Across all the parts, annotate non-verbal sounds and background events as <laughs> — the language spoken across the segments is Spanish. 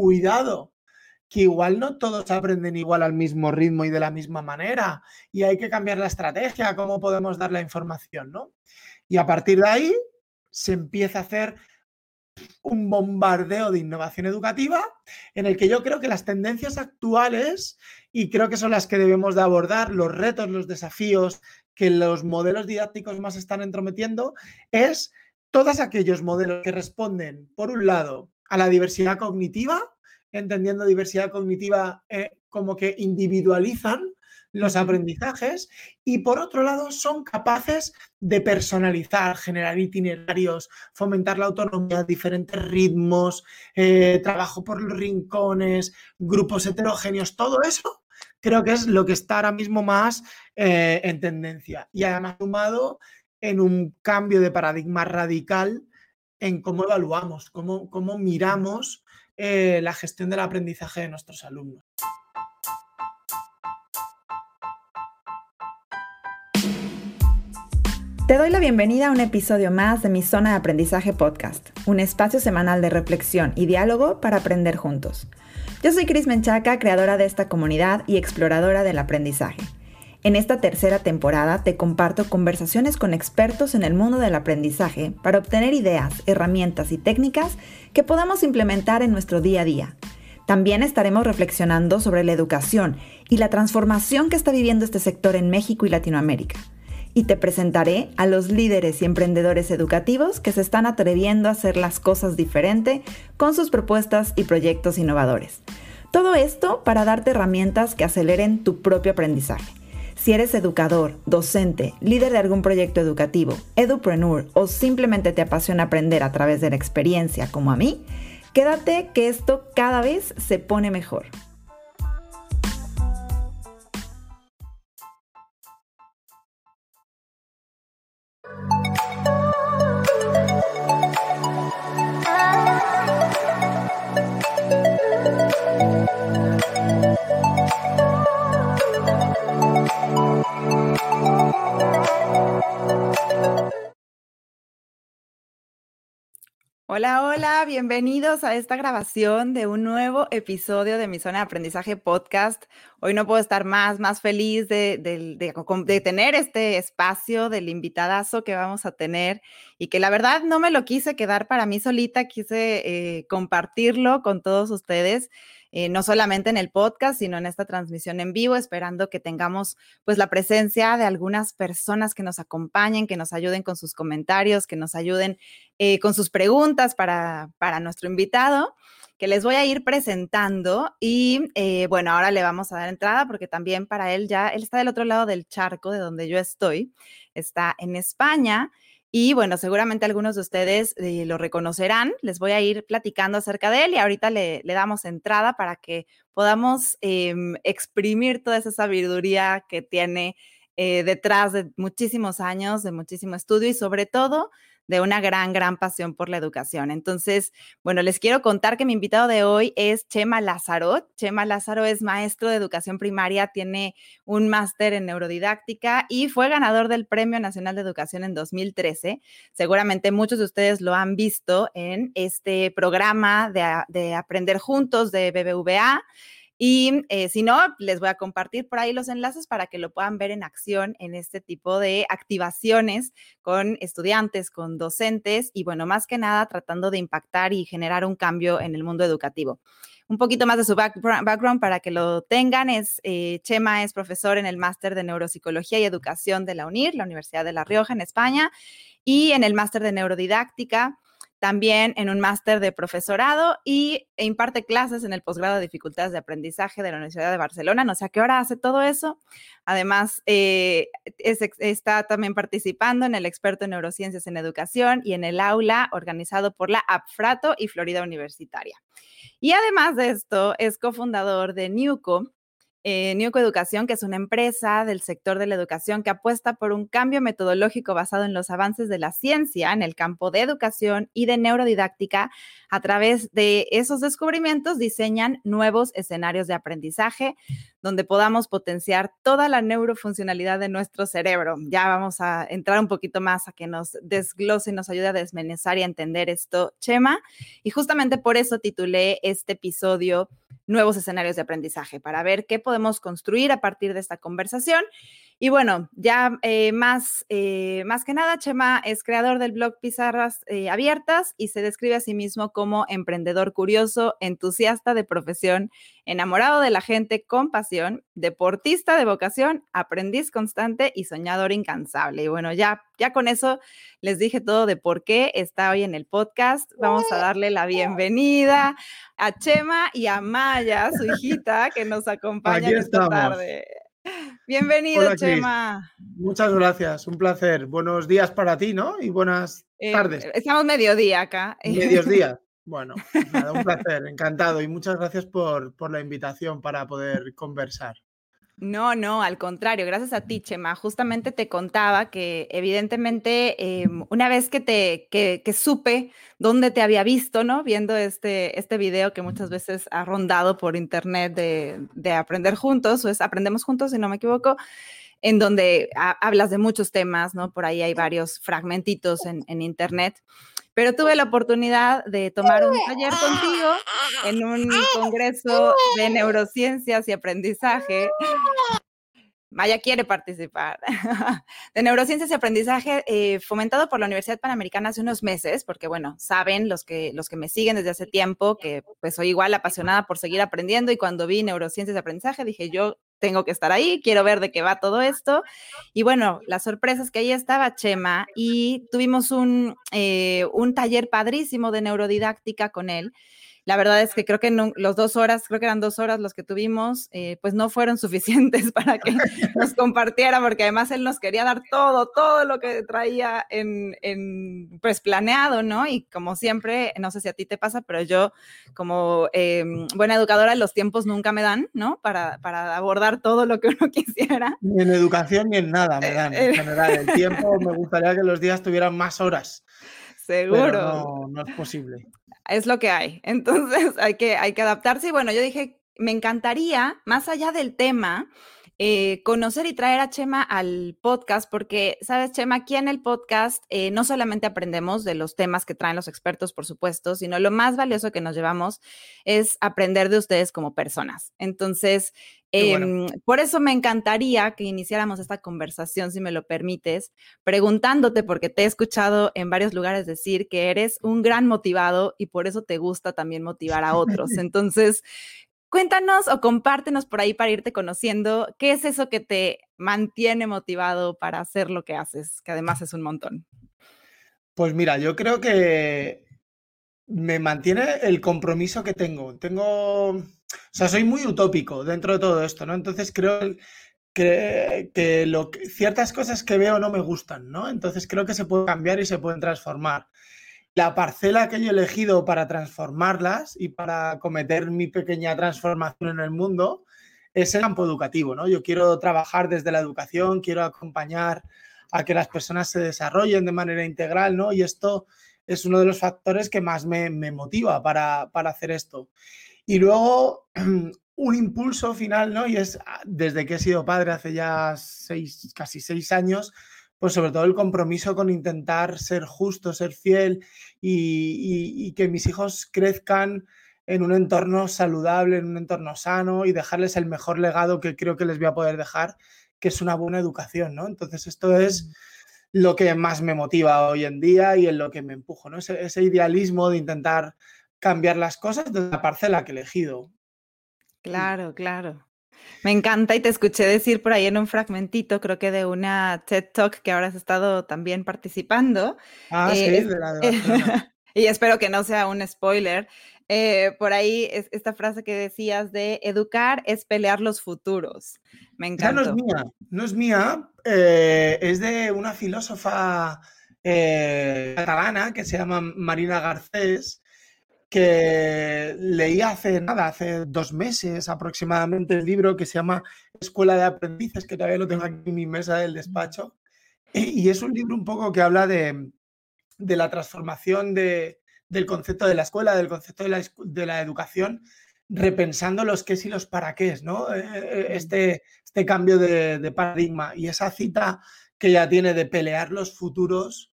cuidado, que igual no todos aprenden igual al mismo ritmo y de la misma manera, y hay que cambiar la estrategia, cómo podemos dar la información, ¿no? Y a partir de ahí se empieza a hacer un bombardeo de innovación educativa en el que yo creo que las tendencias actuales, y creo que son las que debemos de abordar, los retos, los desafíos que los modelos didácticos más están entrometiendo, es todos aquellos modelos que responden, por un lado, a la diversidad cognitiva, entendiendo diversidad cognitiva eh, como que individualizan los aprendizajes y por otro lado son capaces de personalizar, generar itinerarios, fomentar la autonomía, diferentes ritmos, eh, trabajo por los rincones, grupos heterogéneos, todo eso creo que es lo que está ahora mismo más eh, en tendencia. Y además sumado en un cambio de paradigma radical en cómo evaluamos, cómo, cómo miramos eh, la gestión del aprendizaje de nuestros alumnos. Te doy la bienvenida a un episodio más de mi Zona de Aprendizaje Podcast, un espacio semanal de reflexión y diálogo para aprender juntos. Yo soy Cris Menchaca, creadora de esta comunidad y exploradora del aprendizaje. En esta tercera temporada te comparto conversaciones con expertos en el mundo del aprendizaje para obtener ideas, herramientas y técnicas que podamos implementar en nuestro día a día. También estaremos reflexionando sobre la educación y la transformación que está viviendo este sector en México y Latinoamérica y te presentaré a los líderes y emprendedores educativos que se están atreviendo a hacer las cosas diferente con sus propuestas y proyectos innovadores. Todo esto para darte herramientas que aceleren tu propio aprendizaje. Si eres educador, docente, líder de algún proyecto educativo, edupreneur o simplemente te apasiona aprender a través de la experiencia como a mí, quédate que esto cada vez se pone mejor. Hola, hola, bienvenidos a esta grabación de un nuevo episodio de mi zona de aprendizaje podcast. Hoy no puedo estar más, más feliz de, de, tener este espacio del invitadazo que vamos a tener y que la verdad no me lo quise quedar para mí solita, quise eh, compartirlo con todos ustedes. Eh, no solamente en el podcast, sino en esta transmisión en vivo, esperando que tengamos pues la presencia de algunas personas que nos acompañen, que nos ayuden con sus comentarios, que nos ayuden eh, con sus preguntas para, para nuestro invitado que les voy a ir presentando y eh, bueno, ahora le vamos a dar entrada porque también para él ya, él está del otro lado del charco de donde yo estoy, está en España y bueno, seguramente algunos de ustedes eh, lo reconocerán. Les voy a ir platicando acerca de él y ahorita le, damos entrada para que podamos em, exprimir toda esa sabiduría que tiene eh, detrás de muchísimos años, de muchísimo estudio y sobre todo de una gran, gran pasión por la educación. Entonces, bueno, les quiero contar que mi invitado de hoy es Chema Lázaro. Chema Lázaro es maestro de educación primaria, tiene un máster en neurodidáctica y fue ganador del Premio Nacional de Educación en 2013. Seguramente muchos de ustedes lo han visto en este programa de, de Aprender Juntos de BBVA. Y eh, si no, les voy a compartir por ahí los enlaces para que lo puedan ver en acción en este tipo de activaciones con estudiantes, con docentes y bueno, más que nada tratando de impactar y generar un cambio en el mundo educativo. Un poquito más de su background para que lo tengan. Es, eh, Chema es profesor en el máster de Neuropsicología y Educación de la UNIR, la Universidad de La Rioja, en España, y en el máster de Neurodidáctica también en un máster de profesorado y e imparte clases en el posgrado de dificultades de aprendizaje de la Universidad de Barcelona. No sé a qué hora hace todo eso. Además, eh, está también participando en el experto en neurociencias en educación y en el aula organizado por la APFRATO y Florida Universitaria. Y además de esto, es cofundador de NUCO, eh, Educación, que es una empresa del sector de la educación que apuesta por un cambio metodológico basado en los avances de la ciencia en el campo de educación y de neurodidáctica. A través de esos descubrimientos diseñan nuevos escenarios de aprendizaje donde podamos potenciar toda la neurofuncionalidad de nuestro cerebro. Ya vamos a entrar un poquito más a que nos desglose y nos ayude a desmenuzar y a entender esto, Chema. Y justamente por eso titulé este episodio Nuevos escenarios de aprendizaje, para ver qué podemos construir a partir de esta conversación y bueno, ya eh, más, eh, más que nada, Chema es creador del blog Pizarras eh, Abiertas y se describe a sí mismo como emprendedor curioso, entusiasta de profesión, enamorado de la gente con pasión, deportista de vocación, aprendiz constante y soñador incansable. Y bueno, ya, ya con eso les dije todo de por qué está hoy en el podcast. Vamos a darle la bienvenida a Chema y a Maya, su hijita, que nos acompaña esta tarde. Bienvenido, Chema. Muchas gracias, un placer. Buenos días para ti, ¿no? Y buenas eh, tardes. Estamos mediodía acá. Mediodía. <laughs> Bueno, un placer, encantado y muchas gracias por, por la invitación para poder conversar. No, no, al contrario, gracias a ti, Chema. Justamente te contaba que evidentemente em, una vez que te que, supe dónde te había visto, ¿no? Viendo este, este video que muchas veces ha rondado por internet de, de Aprender Juntos, o es Aprendemos Juntos, si no me equivoco, en donde hablas de muchos temas, ¿no? Por ahí hay varios fragmentitos en, en internet pero tuve la oportunidad de tomar un taller contigo en un congreso de neurociencias y aprendizaje. Maya quiere participar. <laughs> De neurociencias y aprendizaje eh, fomentado por la Universidad Panamericana hace unos meses, porque bueno, saben los que, los que me siguen desde hace tiempo que pues soy igual apasionada por seguir aprendiendo y cuando vi neurociencias y aprendizaje dije yo tengo que estar ahí, quiero ver de qué va todo esto. Y bueno, la sorpresa es que ahí estaba Chema y tuvimos un, eh, un taller padrísimo de neurodidáctica con él. La verdad es que creo que los dos horas, creo que eran dos horas los que tuvimos, eh, pues no fueron <laughs> suficientes para que <laughs> nos compartiera, porque además él nos quería dar todo, todo lo que traía en, en pues planeado, ¿no? Y como siempre, no sé si a ti te pasa, pero yo como em, buena educadora, los tiempos nunca me dan, ¿no? Para, para abordar todo lo que uno <laughs> quisiera. Ni en educación ni en nada me dan, en general. El tiempo me gustaría que los días tuvieran más horas. Seguro. no, no es posible es lo que hay. <laughs> Entonces hay que, hay que adaptarse. Y bueno, yo dije, me encantaría, más allá del tema, eh, conocer y traer a Chema al podcast, porque, sabes, Chema, aquí en el podcast eh, no solamente aprendemos de los temas que traen los expertos, por supuesto, sino lo más valioso que nos llevamos es aprender de ustedes como personas. Entonces, em, por eso me encantaría que iniciáramos esta conversación, si me lo permites, preguntándote, porque te he escuchado en varios lugares decir que eres un gran motivado y por eso te gusta también motivar a otros. <laughs> Entonces, Cuéntanos o compártenos por ahí para irte conociendo qué es eso que te mantiene motivado para hacer lo que haces, que además es un montón. Pues mira, yo creo que me mantiene el compromiso que tengo. Tengo, o sea, soy muy utópico dentro de todo esto, ¿no? Entonces creo que, que, ciertas cosas que veo no me gustan, ¿no? Entonces creo que se pueden cambiar y se pueden transformar la parcela que yo he elegido para transformarlas y para cometer mi pequeña transformación en el mundo es el campo educativo, ¿no? Yo quiero trabajar desde la educación, quiero acompañar a que las personas se desarrollen de manera integral, ¿no? Y esto es uno de los factores que más me, motiva para, para, hacer esto. Y luego <clears throat> un impulso final, ¿no? Y es ah, desde que he sido padre hace ya seis, casi seis años, pues sobre todo el compromiso con intentar ser justo, ser fiel y, que mis hijos crezcan en un entorno saludable, en un entorno sano y dejarles el mejor legado que creo que les voy a poder dejar, que es una buena educación, ¿no? Entonces esto es mm. lo que más me motiva hoy en día y en lo que me empujo, ¿no? Ese, ese idealismo de intentar cambiar las cosas desde la parcela que he elegido. Claro, claro. Me encanta y te escuché decir por ahí en un fragmentito, creo que de una TED Talk que ahora has estado también participando. Ah, sí, eh, de la de <laughs> Y espero que no sea un spoiler. Eh, por ahí es esta frase que decías de educar es pelear los futuros. Me encanta. no es mía, no es mía, eh, es de una filósofa catalana que se llama Marina Garcés que leí hace nada, hace dos meses aproximadamente, el libro que se llama Escuela de Aprendices, que todavía lo tengo aquí en mi mesa del despacho. Y es un libro un poco que habla de, la transformación del concepto de la escuela, del concepto de la, educación, repensando los qué y los para qué, ¿no? Eh, eh, este, este cambio de, de paradigma y esa cita que ya tiene de pelear los futuros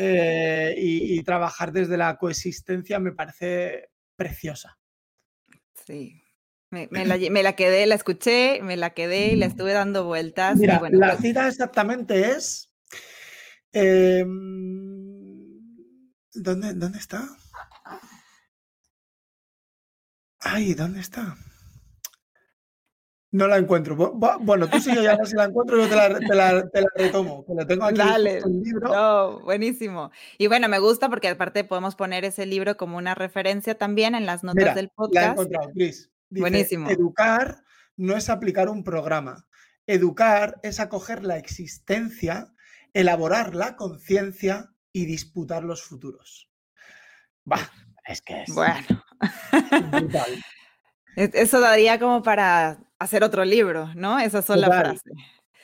eh, y, trabajar desde la coexistencia me parece preciosa. Sí. Me, <clears throat> la, quedé, la escuché, me la quedé y la estuve dando vueltas. Mira, la pues cita exactamente es. Em, ¿dónde, ¿Dónde está? Ay, ¿dónde está? No la encuentro. Bueno, tú sigue ya si la encuentro, yo te la, retomo. Que tengo aquí Dale. el libro. buenísimo. Y bueno, me gusta porque aparte podemos poner ese libro como una referencia también en las notas del podcast. La he encontrado, Cris. buenísimo. Educar no es aplicar un programa. Educar es acoger la existencia, elaborar la conciencia y disputar los futuros. Bah, es que es. Bueno. Eso daría como para hacer otro libro, ¿no? Esa sola frase.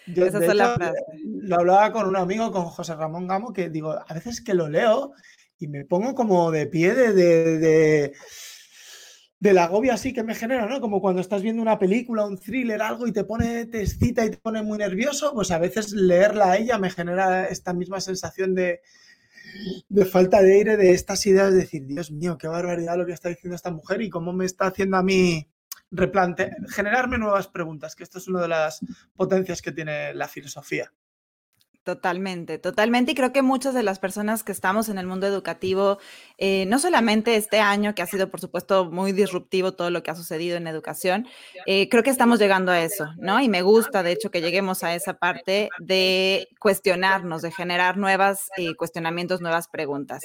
Esa sola frase. Lo hablaba con un amigo, con José Ramón Gamo, que digo, a veces que lo leo y me pongo como de pie de, de, del agobio así que me genera, ¿no? Como cuando estás viendo una película, un thriller, algo y te pone, te excita y te pone muy nervioso, pues a veces leerla a ella me genera esta misma sensación de, de falta de aire de estas ideas, de decir, Dios mío, qué barbaridad lo que está diciendo esta mujer y cómo me está haciendo a mí replante generarme nuevas preguntas, que esto es una de las potencias que tiene la filosofía. Totalmente, totalmente. Y creo que muchas de las personas que estamos en el mundo educativo, eh, no solamente este año, que ha sido, por supuesto, muy disruptivo todo lo que ha sucedido en educación, eh, creo que estamos llegando a eso, ¿no? Y me gusta, de hecho, que lleguemos a esa parte de cuestionarnos, de generar nuevos eh, cuestionamientos, nuevas preguntas.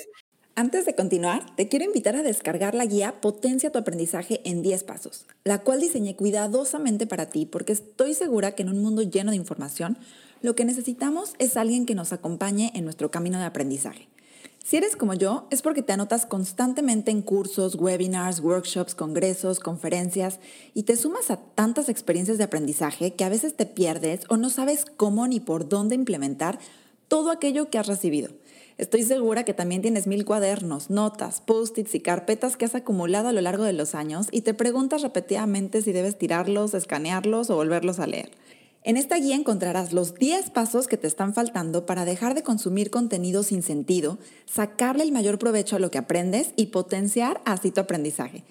Antes de continuar, te quiero invitar a descargar la guía Potencia tu aprendizaje en 10 pasos, la cual diseñé cuidadosamente para ti porque estoy segura que en un mundo lleno de información, lo que necesitamos es alguien que nos acompañe en nuestro camino de aprendizaje. Si eres como yo, es porque te anotas constantemente en cursos, webinars, workshops, congresos, conferencias y te sumas a tantas experiencias de aprendizaje que a veces te pierdes o no sabes cómo ni por dónde implementar todo aquello que has recibido. Estoy segura que también tienes mil cuadernos, notas, post-its y carpetas que has acumulado a lo largo de los años y te preguntas repetidamente si debes tirarlos, escanearlos o volverlos a leer. En esta guía encontrarás los 10 pasos que te están faltando para dejar de consumir contenido sin sentido, sacarle el mayor provecho a lo que aprendes y potenciar así tu aprendizaje.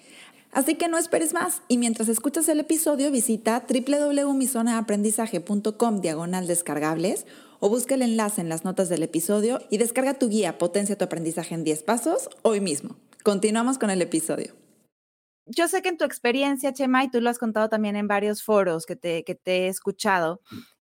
Así que no esperes más y mientras escuchas el episodio visita www.misonaaprendizaje.com diagonal descargables o busca el enlace en las notas del episodio y descarga tu guía Potencia tu aprendizaje en 10 pasos hoy mismo. Continuamos con el episodio. Yo sé que en tu experiencia, Chema, y tú lo has contado también en varios foros que te, que te he escuchado,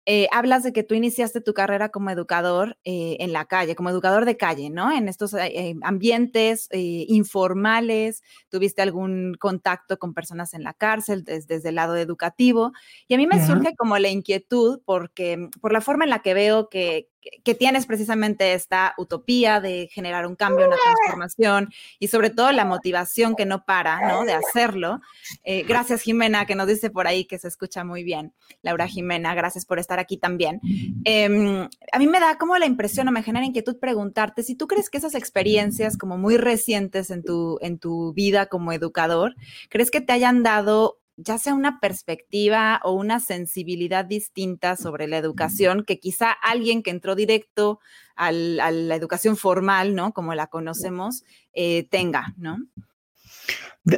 eh, hablas de que tú iniciaste tu carrera como educador eh, en la calle, como educador de calle, ¿no? En estos eh, ambientes informales, tuviste algún contacto con personas en la cárcel desde, el lado educativo. Y a mí me surge como la inquietud porque por la forma en la que veo que, que tienes precisamente esta utopía de generar un cambio, una transformación y sobre todo la motivación que no para, ¿no? De hacerlo. Eh, gracias Jimena, que nos dice por ahí que se escucha muy bien. Laura Jimena, gracias por estar aquí también. Em, a mí me da como la impresión o me genera inquietud preguntarte si tú crees que esas experiencias como muy recientes en tu, en tu vida como educador, ¿crees que te hayan dado ya sea una perspectiva o una sensibilidad distinta sobre la educación que quizá alguien que entró directo a la educación formal, ¿no? Como la conocemos, eh, tenga, ¿no?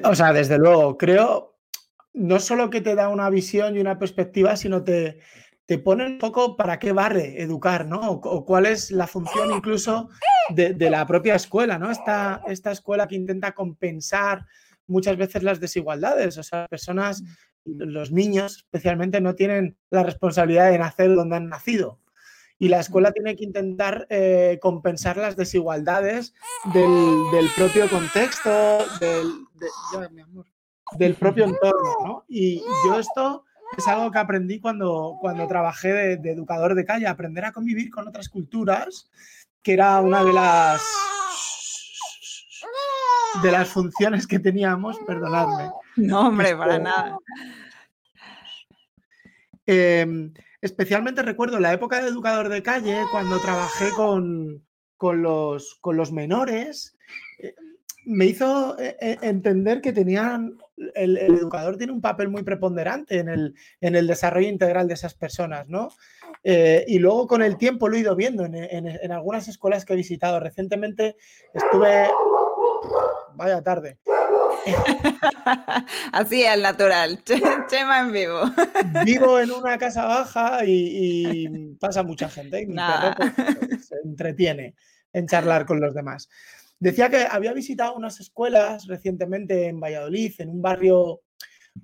O sea, desde luego, creo, no solo que te da una visión y una perspectiva, sino te, te pone un poco para qué vale educar, ¿no? O, cuál es la función incluso de, la propia escuela, ¿no? Esta, esta escuela que intenta compensar muchas veces las desigualdades. O sea, personas, los niños especialmente, no tienen la responsabilidad de nacer donde han nacido. Y la escuela tiene que intentar eh, compensar las desigualdades del, propio contexto, del, del propio entorno. ¿no? Y yo esto es algo que aprendí cuando, cuando trabajé de, de educador de calle, aprender a convivir con otras culturas, que era una de las de las funciones que teníamos, perdonadme. No, hombre, para nada. Em, especialmente recuerdo la época de educador de calle, cuando trabajé con, los, con los menores, eh, me hizo eh, eh, entender que tenían, el, educador tiene un papel muy preponderante en el, en el desarrollo integral de esas personas, ¿no? y luego con el tiempo lo he ido viendo en, en, algunas escuelas que he visitado. Recientemente estuve, vaya tarde, <laughs> Así es, natural. <laughs> Chema en vivo. Vivo en una <laughs> casa baja y, pasa mucha gente. Y mi perro pues, se entretiene en charlar con los demás. Decía que había visitado unas escuelas recientemente en Valladolid, en un barrio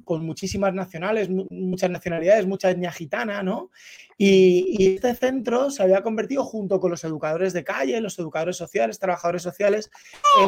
con muchísimas nacionales, muchas nacionalidades, mucha etnia gitana, ¿no? Y, este centro se había convertido junto con los educadores de calle, los educadores sociales, trabajadores sociales,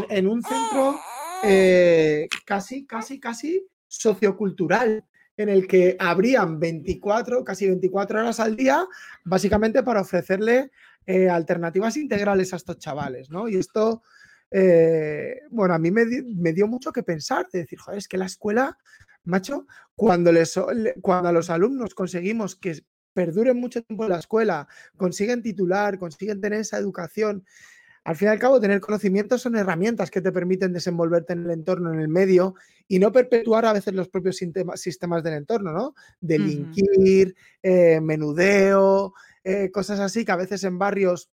en un centro eh, casi, casi, casi sociocultural, en el que habrían 24, casi 24 horas al día, básicamente para ofrecerle eh, alternativas integrales a estos chavales, ¿no? Y esto, eh, bueno, a mí me, dio mucho que pensar, de decir, joder, es que la escuela, macho, cuando, les, cuando a los alumnos conseguimos que perduren mucho tiempo en la escuela, consiguen titular, consiguen tener esa educación al fin y al cabo, tener conocimientos son herramientas que te permiten desenvolverte en el entorno, en el medio, y no perpetuar a veces los propios sistemas del entorno, ¿no? Delinquir, eh, menudeo, eh, cosas así que a veces en barrios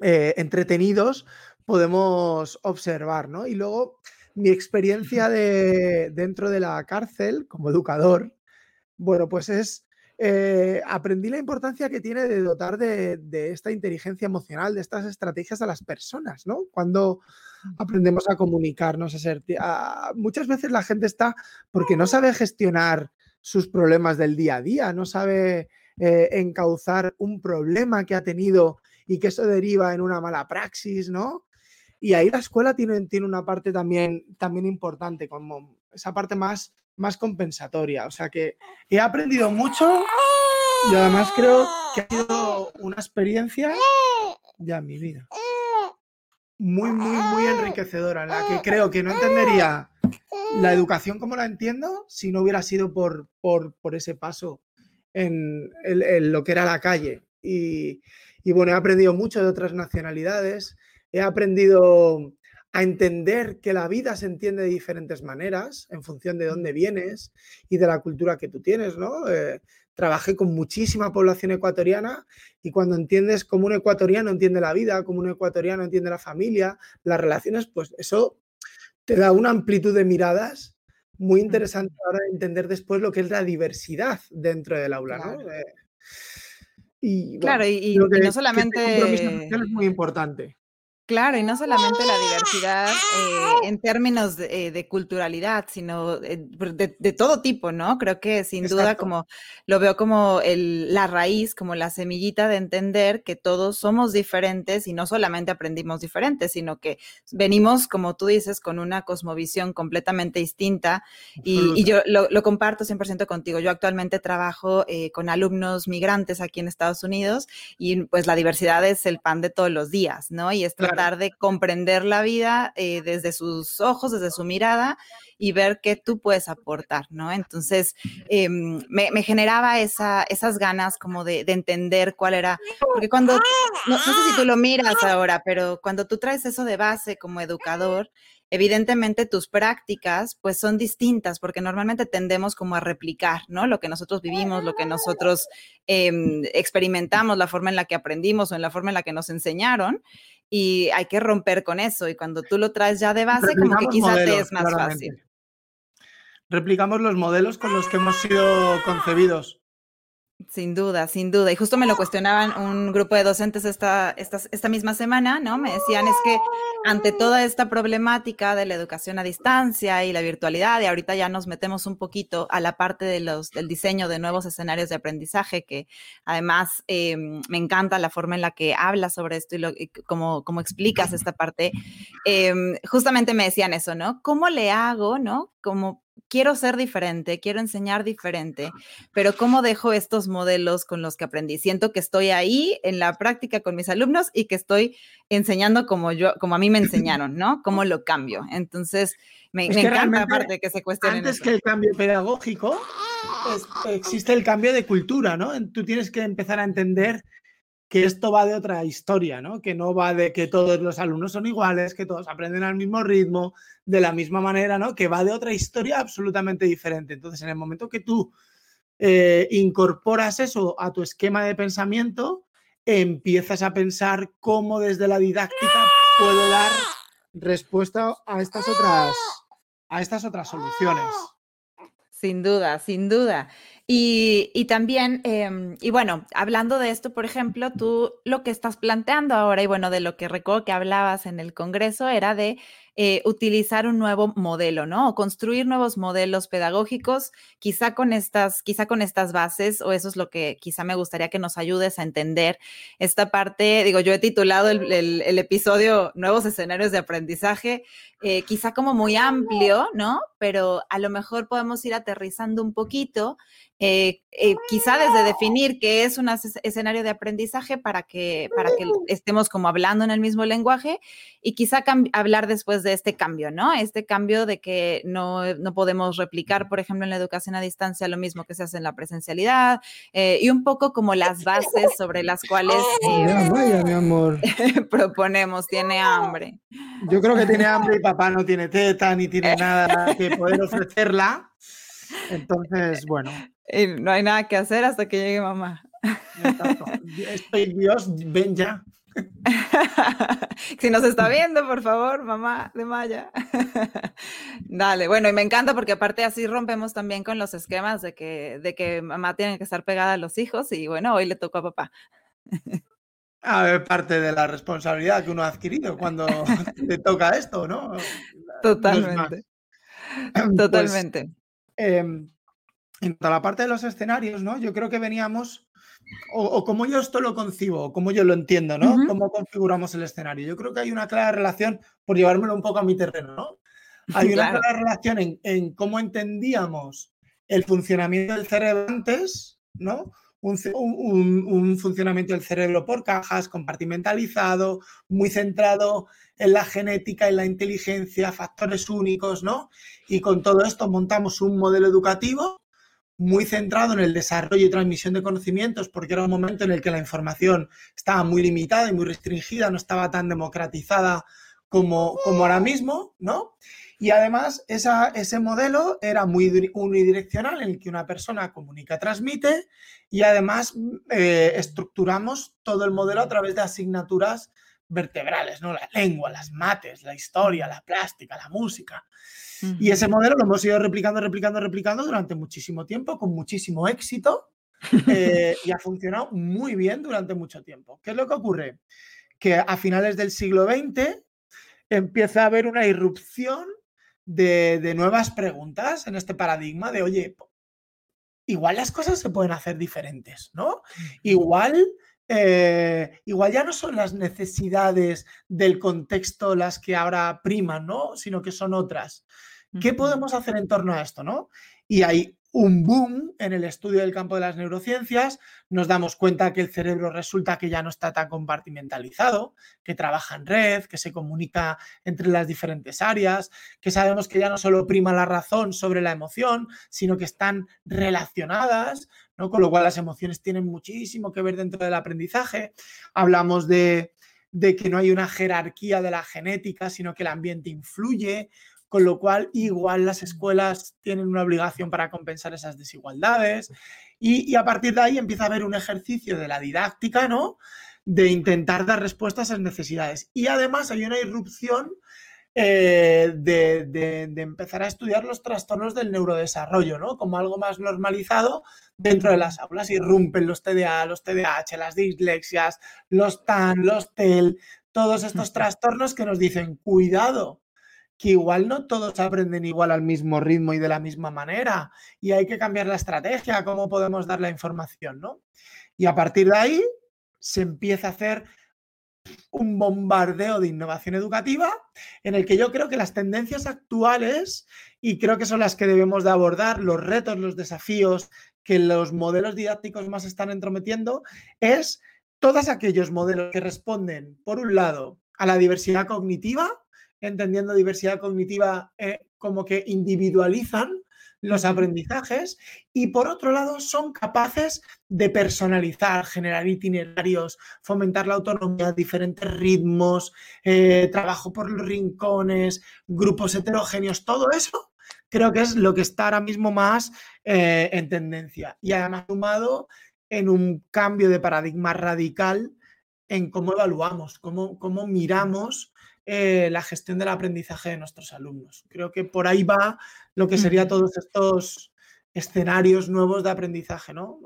eh, entretenidos podemos observar, ¿no? Y luego, mi experiencia de, dentro de la cárcel como educador, bueno, pues es eh, aprendí la importancia que tiene de dotar de, esta inteligencia emocional, de estas estrategias a las personas, ¿no? Cuando aprendemos a comunicarnos, a ser... muchas veces la gente está porque no sabe gestionar sus problemas del día a día, no sabe eh, encauzar un problema que ha tenido y que eso deriva en una mala praxis, ¿no? Y ahí la escuela tiene, tiene una parte también, también importante, como esa parte más más compensatoria. O sea que he aprendido mucho y además creo que ha sido una experiencia ya en mi vida. Muy, muy, muy enriquecedora, en la que creo que no entendería la educación como la entiendo si no hubiera sido por, por, ese paso en, lo que era la calle. Y, y bueno, he aprendido mucho de otras nacionalidades, he aprendido a entender que la vida se entiende de diferentes maneras en función de dónde vienes y de la cultura que tú tienes, ¿no? Eh, trabajé con muchísima población ecuatoriana y cuando entiendes cómo un ecuatoriano entiende la vida, cómo un ecuatoriano entiende la familia, las relaciones, pues eso te da una amplitud de miradas muy interesante ahora de entender después lo que es la diversidad dentro del aula, ¿no? Eh, y, claro, y, no solamente... es muy importante. Claro, y no solamente la diversidad eh, en términos de, eh, culturalidad, sino eh, de, todo tipo, ¿no? Creo que sin duda como lo veo como el, la raíz, como la semillita de entender que todos somos diferentes y no solamente aprendimos diferentes, sino que venimos, como tú dices, con una cosmovisión completamente distinta y, yo lo, lo, comparto 100% contigo. Yo actualmente trabajo con alumnos migrantes aquí en Estados Unidos y pues la diversidad es el pan de todos los días, ¿no? Y es tratar de comprender la vida eh, desde sus ojos, desde su mirada y ver qué tú puedes aportar, ¿no? Entonces, em, me, generaba esa, esas ganas como de, entender cuál era, porque cuando, no, sé si tú lo miras ahora, pero cuando tú traes eso de base como educador, evidentemente tus prácticas pues son distintas porque normalmente tendemos como a replicar, ¿no? Lo que nosotros vivimos, lo que nosotros em, experimentamos, la forma en la que aprendimos o en la forma en la que nos enseñaron y hay que romper con eso. Y cuando tú lo traes ya de base, como que quizás te es más fácil. Replicamos los modelos con los que hemos sido concebidos. Sin duda, sin duda. Y justo me lo cuestionaban un grupo de docentes esta, esta, esta, misma semana, ¿no? Me decían es que ante toda esta problemática de la educación a distancia y la virtualidad, y ahorita ya nos metemos un poquito a la parte de los, del diseño de nuevos escenarios de aprendizaje, que además em, me encanta la forma en la que hablas sobre esto y, lo, cómo, explicas esta parte. Em, justamente me decían eso, ¿no? ¿Cómo le hago, ¿no? Como quiero ser diferente, quiero enseñar diferente, pero ¿cómo dejo estos modelos con los que aprendí? Siento que estoy ahí en la práctica con mis alumnos y que estoy enseñando como yo, como a mí me <clears throat> enseñaron, ¿no? ¿Cómo lo cambio? Entonces, me, encanta aparte que se cuestionen. Antes que el cambio pedagógico, existe el cambio de cultura, ¿no? Tú tienes que empezar a entender que esto va de otra historia, ¿no? Que no va de que todos los alumnos son iguales, que todos aprenden al mismo ritmo, de la misma manera, ¿no? Que va de otra historia absolutamente diferente. Entonces, en el momento que tú eh, incorporas eso a tu esquema de pensamiento, empiezas a pensar cómo desde la didáctica puedo dar respuesta a estas otras, a estas otras soluciones. Sin duda, sin duda. Y, también, em, y bueno, hablando de esto, por ejemplo, tú lo que estás planteando ahora, y bueno, de lo que recuerdo que hablabas en el Congreso, era de eh, utilizar un nuevo modelo, ¿no? O construir nuevos modelos pedagógicos, quizá con estas, quizá con estas bases, o eso es lo que quizá me gustaría que nos ayudes a entender esta parte. Digo, yo he titulado el, episodio Nuevos escenarios de aprendizaje, eh, quizá como muy amplio, ¿no? Pero a lo mejor podemos ir aterrizando un poquito eh, eh, quizá desde definir qué es un escenario de aprendizaje para que, para que estemos como hablando en el mismo lenguaje y quizá hablar después de este cambio, ¿no? Este cambio de que no, podemos replicar, por ejemplo, en la educación a distancia lo mismo que se hace en la presencialidad eh, y un poco como las bases sobre las cuales vaya, mi amor. <laughs> proponemos, tiene hambre. Yo creo que tiene hambre y papá no tiene teta ni tiene <laughs> nada que poder ofrecerla. Entonces, bueno. Y no hay nada que hacer hasta que llegue mamá. Estoy Dios, ven ya. <laughs> si nos está viendo, por favor, mamá de Maya. <laughs> Dale, bueno, y me encanta porque aparte así rompemos también con los esquemas de que, de que mamá tiene que estar pegada a los hijos y bueno, hoy le tocó a papá. A ver, parte de la responsabilidad que uno ha adquirido cuando <laughs> le toca esto, ¿no? Totalmente. Pues, Totalmente. Em, en la parte de los escenarios, ¿no? Yo creo que veníamos, o, como yo esto lo concibo, como yo lo entiendo, ¿no? Cómo configuramos el escenario. Yo creo que hay una clara relación, por llevármelo un poco a mi terreno, ¿no? <laughs> Hay una clara relación en, cómo entendíamos el funcionamiento del cerebro antes, ¿no? Un, un, funcionamiento del cerebro por cajas, compartimentalizado, muy centrado en la genética, en la inteligencia, factores únicos, ¿no? Y con todo esto montamos un modelo educativo muy centrado en el desarrollo y transmisión de conocimientos, porque era un momento en el que la información estaba muy limitada y muy restringida, no estaba tan democratizada como, como ahora mismo, ¿no? Y además esa, ese modelo era muy unidireccional en el que una persona comunica, transmite y además eh, estructuramos todo el modelo a través de asignaturas vertebrales, ¿no? La lengua, las mates, la historia, la plástica, la música. Y ese modelo lo hemos ido replicando, replicando, replicando durante muchísimo tiempo, con muchísimo éxito, eh, <laughs> y ha funcionado muy bien durante mucho tiempo. ¿Qué es lo que ocurre? Que a finales del siglo XX empieza a haber una irrupción de, de nuevas preguntas en este paradigma de, oye, igual las cosas se pueden hacer diferentes, ¿no? Igual eh, igual ya no son las necesidades del contexto las que ahora priman, ¿no? Sino que son otras. ¿Qué podemos hacer en torno a esto, no? Y hay un boom en el estudio del campo de las neurociencias, nos damos cuenta que el cerebro resulta que ya no está tan compartimentalizado, que trabaja en red, que se comunica entre las diferentes áreas, que sabemos que ya no solo prima la razón sobre la emoción, sino que están relacionadas, ¿no? Con lo cual las emociones tienen muchísimo que ver dentro del aprendizaje. Hablamos de, de que no hay una jerarquía de la genética, sino que el ambiente influye, con lo cual igual las escuelas tienen una obligación para compensar esas desigualdades y, a partir de ahí empieza a haber un ejercicio de la didáctica, ¿no? De intentar dar respuestas a esas necesidades. Y además hay una irrupción eh, de, empezar a estudiar los trastornos del neurodesarrollo, ¿no? Como algo más normalizado dentro de las aulas. Irrumpen los TDA, los TDAH, las dislexias, los TAN, los TEL, todos estos trastornos que nos dicen, cuidado, que igual no todos aprenden igual al mismo ritmo y de la misma manera y hay que cambiar la estrategia, cómo podemos dar la información, ¿no? Y a partir de ahí se empieza a hacer un bombardeo de innovación educativa en el que yo creo que las tendencias actuales, y creo que son las que debemos de abordar, los retos, los desafíos que los modelos didácticos más están entrometiendo, es todos aquellos modelos que responden, por un lado, a la diversidad cognitiva, entendiendo diversidad cognitiva eh, como que individualizan los aprendizajes y por otro lado son capaces de personalizar, generar itinerarios, fomentar la autonomía, diferentes ritmos, eh, trabajo por los rincones, grupos heterogéneos, todo eso creo que es lo que está ahora mismo más eh, en tendencia y además sumado en un cambio de paradigma radical en cómo evaluamos, cómo, cómo miramos eh, la gestión del aprendizaje de nuestros alumnos. Creo que por ahí va lo que sería todos estos escenarios nuevos de aprendizaje, ¿no?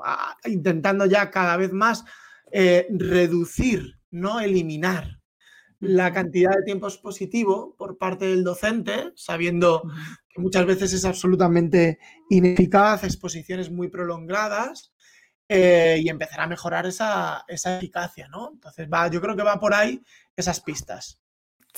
intentando ya cada vez más eh, reducir, no eliminar la cantidad de tiempo expositivo por parte del docente, sabiendo que muchas veces es absolutamente ineficaz, exposiciones muy prolongadas, eh, y empezar a mejorar esa, esa eficacia, ¿no? Entonces, va, yo creo que va por ahí esas pistas.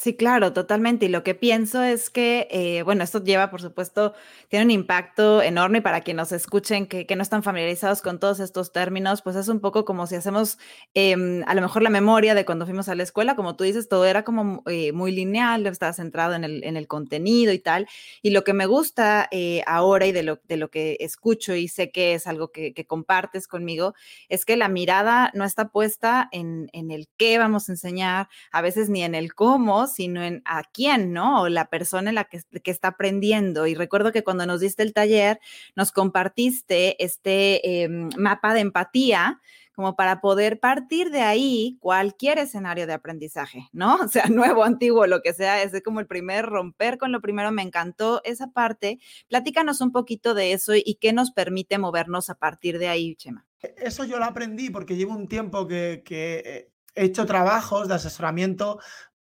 Sí, claro, totalmente. Y lo que pienso es que, eh, bueno, esto lleva, por supuesto, tiene un impacto enorme para quienes nos escuchen, que, no están familiarizados con todos estos términos, pues es un poco como si hacemos em, a lo mejor la memoria de cuando fuimos a la escuela, como tú dices, todo era como eh, muy lineal, estaba centrado en el, en el, contenido y tal. Y lo que me gusta eh, ahora y de lo, de lo que escucho y sé que es algo que, compartes conmigo, es que la mirada no está puesta en, en el qué vamos a enseñar, a veces ni en el cómo, sino en a quién, ¿no? O la persona en la que, está aprendiendo. Y recuerdo que cuando nos diste el taller, nos compartiste este em, mapa de empatía como para poder partir de ahí cualquier escenario de aprendizaje, ¿no? <laughs> O sea, nuevo, antiguo, lo que sea, es como el primer romper con lo primero, me encantó esa parte. Platícanos un poquito de eso y qué nos permite movernos a partir de ahí, Chema. Eso yo lo aprendí porque llevo un tiempo que, que he hecho trabajos de asesoramiento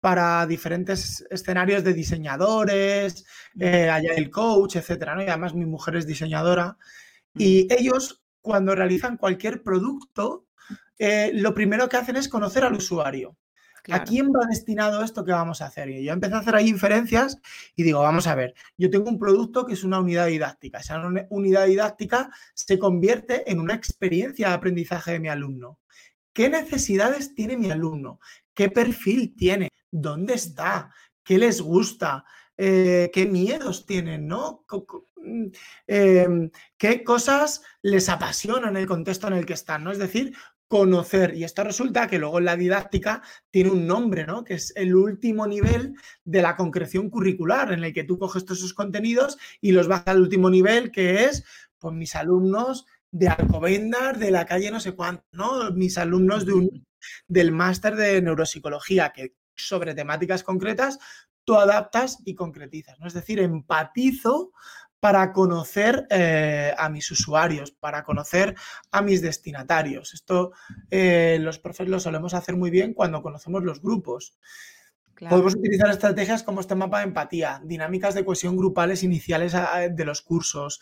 para diferentes escenarios de diseñadores, eh, allá el coach, etcétera, ¿no? Y además mi mujer es diseñadora. Y ellos, cuando realizan cualquier producto, eh, lo primero que hacen es conocer al usuario. ¿A quién va destinado esto que vamos a hacer? Y yo empecé a hacer ahí inferencias y digo, vamos a ver, yo tengo un producto que es una unidad didáctica. Esa unidad didáctica se convierte en una experiencia de aprendizaje de mi alumno. ¿Qué necesidades tiene mi alumno? ¿Qué perfil tiene? Dónde está, qué les gusta, eh, qué miedos tienen, ¿no? Mm, em, qué cosas les apasionan en el contexto en el que están, ¿no? Es decir, conocer. Y esto resulta que luego en la didáctica tiene un nombre, ¿no? Que es el último nivel de la concreción curricular, en el que tú coges todos esos contenidos y los vas al último nivel, que es, pues, mis alumnos de Alcobendas, de la calle no sé cuánto, ¿no? Mis alumnos de un, del máster de neuropsicología, que sobre temáticas concretas, tú adaptas y concretizas, ¿no? Es decir, empatizo para conocer eh, a mis usuarios, para conocer a mis destinatarios. Esto eh, los profes lo solemos hacer muy bien cuando conocemos los grupos. Podemos utilizar estrategias como este mapa de empatía, dinámicas de cohesión grupales iniciales de los cursos,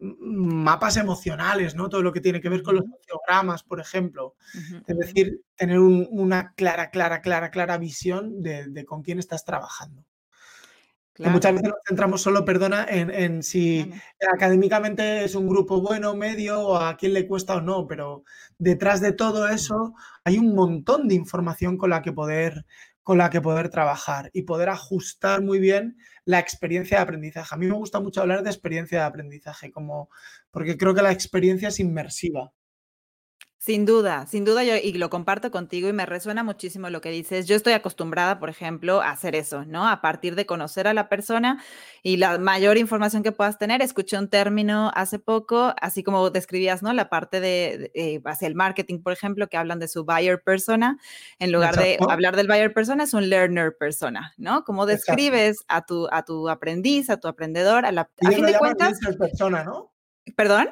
mapas emocionales, ¿no? Todo lo que tiene que ver con los sociogramas, por ejemplo. es decir, tener una clara, clara, clara, clara visión de, con quién estás trabajando. muchas veces nos centramos solo, perdona, en, si académicamente es un grupo bueno, medio, o a quién le cuesta o no, pero detrás de todo eso hay un montón de información con la que poder, con la que poder trabajar y poder ajustar muy bien la experiencia de aprendizaje. A mí me gusta mucho hablar de experiencia de aprendizaje, como, porque creo que la experiencia es inmersiva. Sin duda, sin duda yo y lo comparto contigo y me resuena muchísimo lo que dices. Yo estoy acostumbrada, por ejemplo, a hacer eso, ¿no? A partir de conocer a la persona y la mayor información que puedas tener. Escuché un término hace poco, así como describías, ¿no? La parte de, eh, hacia el marketing, por ejemplo, que hablan de su buyer persona, en lugar de hablar del buyer persona, es un learner persona, ¿no? Cómo describes a tu, a tu aprendiz, a tu aprendedor, a la... A fin de cuentas... persona, ¿no? ¿Perdón?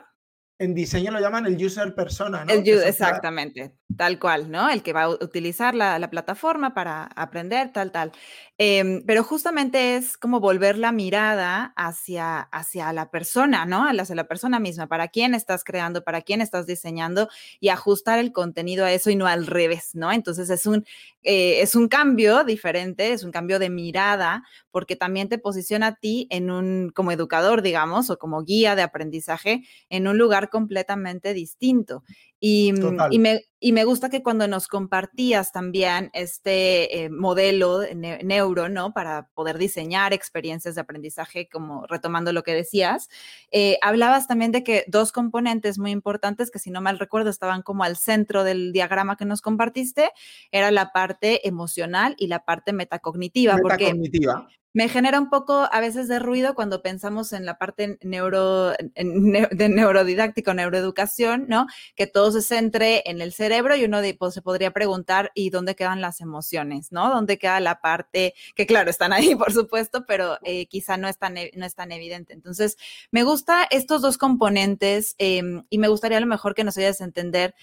En diseño lo llaman el user persona, ¿no? exactamente, tal cual, ¿no? El que va a utilizar la, plataforma para aprender, tal, tal. Em, pero justamente es como volver la mirada hacia, hacia la persona, ¿no? Hacia la persona misma, para quién estás creando, para quién estás diseñando y ajustar el contenido a eso y no al revés, ¿no? Entonces es un, eh, es un cambio diferente, es un cambio de mirada, porque también te posiciona a ti en un, como educador, digamos, o como guía de aprendizaje, en un lugar completamente distinto. Y, mm, y, me, y, me, gusta que cuando nos compartías también este eh, modelo neuro, ¿no? Para poder diseñar experiencias de aprendizaje, como retomando lo que decías, eh, hablabas también de que dos componentes muy importantes, que si no mal recuerdo estaban como al centro del diagrama que nos compartiste, era la parte emocional y la parte metacognitiva. Metacognitiva. Porque me genera un poco a veces de ruido cuando pensamos en la parte neuro, de neurodidáctico, neuroeducación, ¿no? Que todo se centre en el cerebro y uno pues, se podría preguntar, ¿y dónde quedan las emociones, ¿no? ¿Dónde queda la parte que, claro, están ahí, <laughs> por supuesto, pero eh, quizá no es, tan, no es tan evidente? Entonces, me gusta estos dos componentes em, y me gustaría a lo mejor que nos ayudes a entender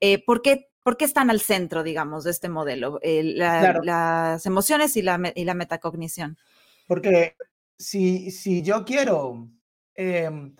eh, por qué ¿Por qué están al centro, digamos, de este modelo? Las emociones y la, y la metacognición. Porque si, si yo quiero em,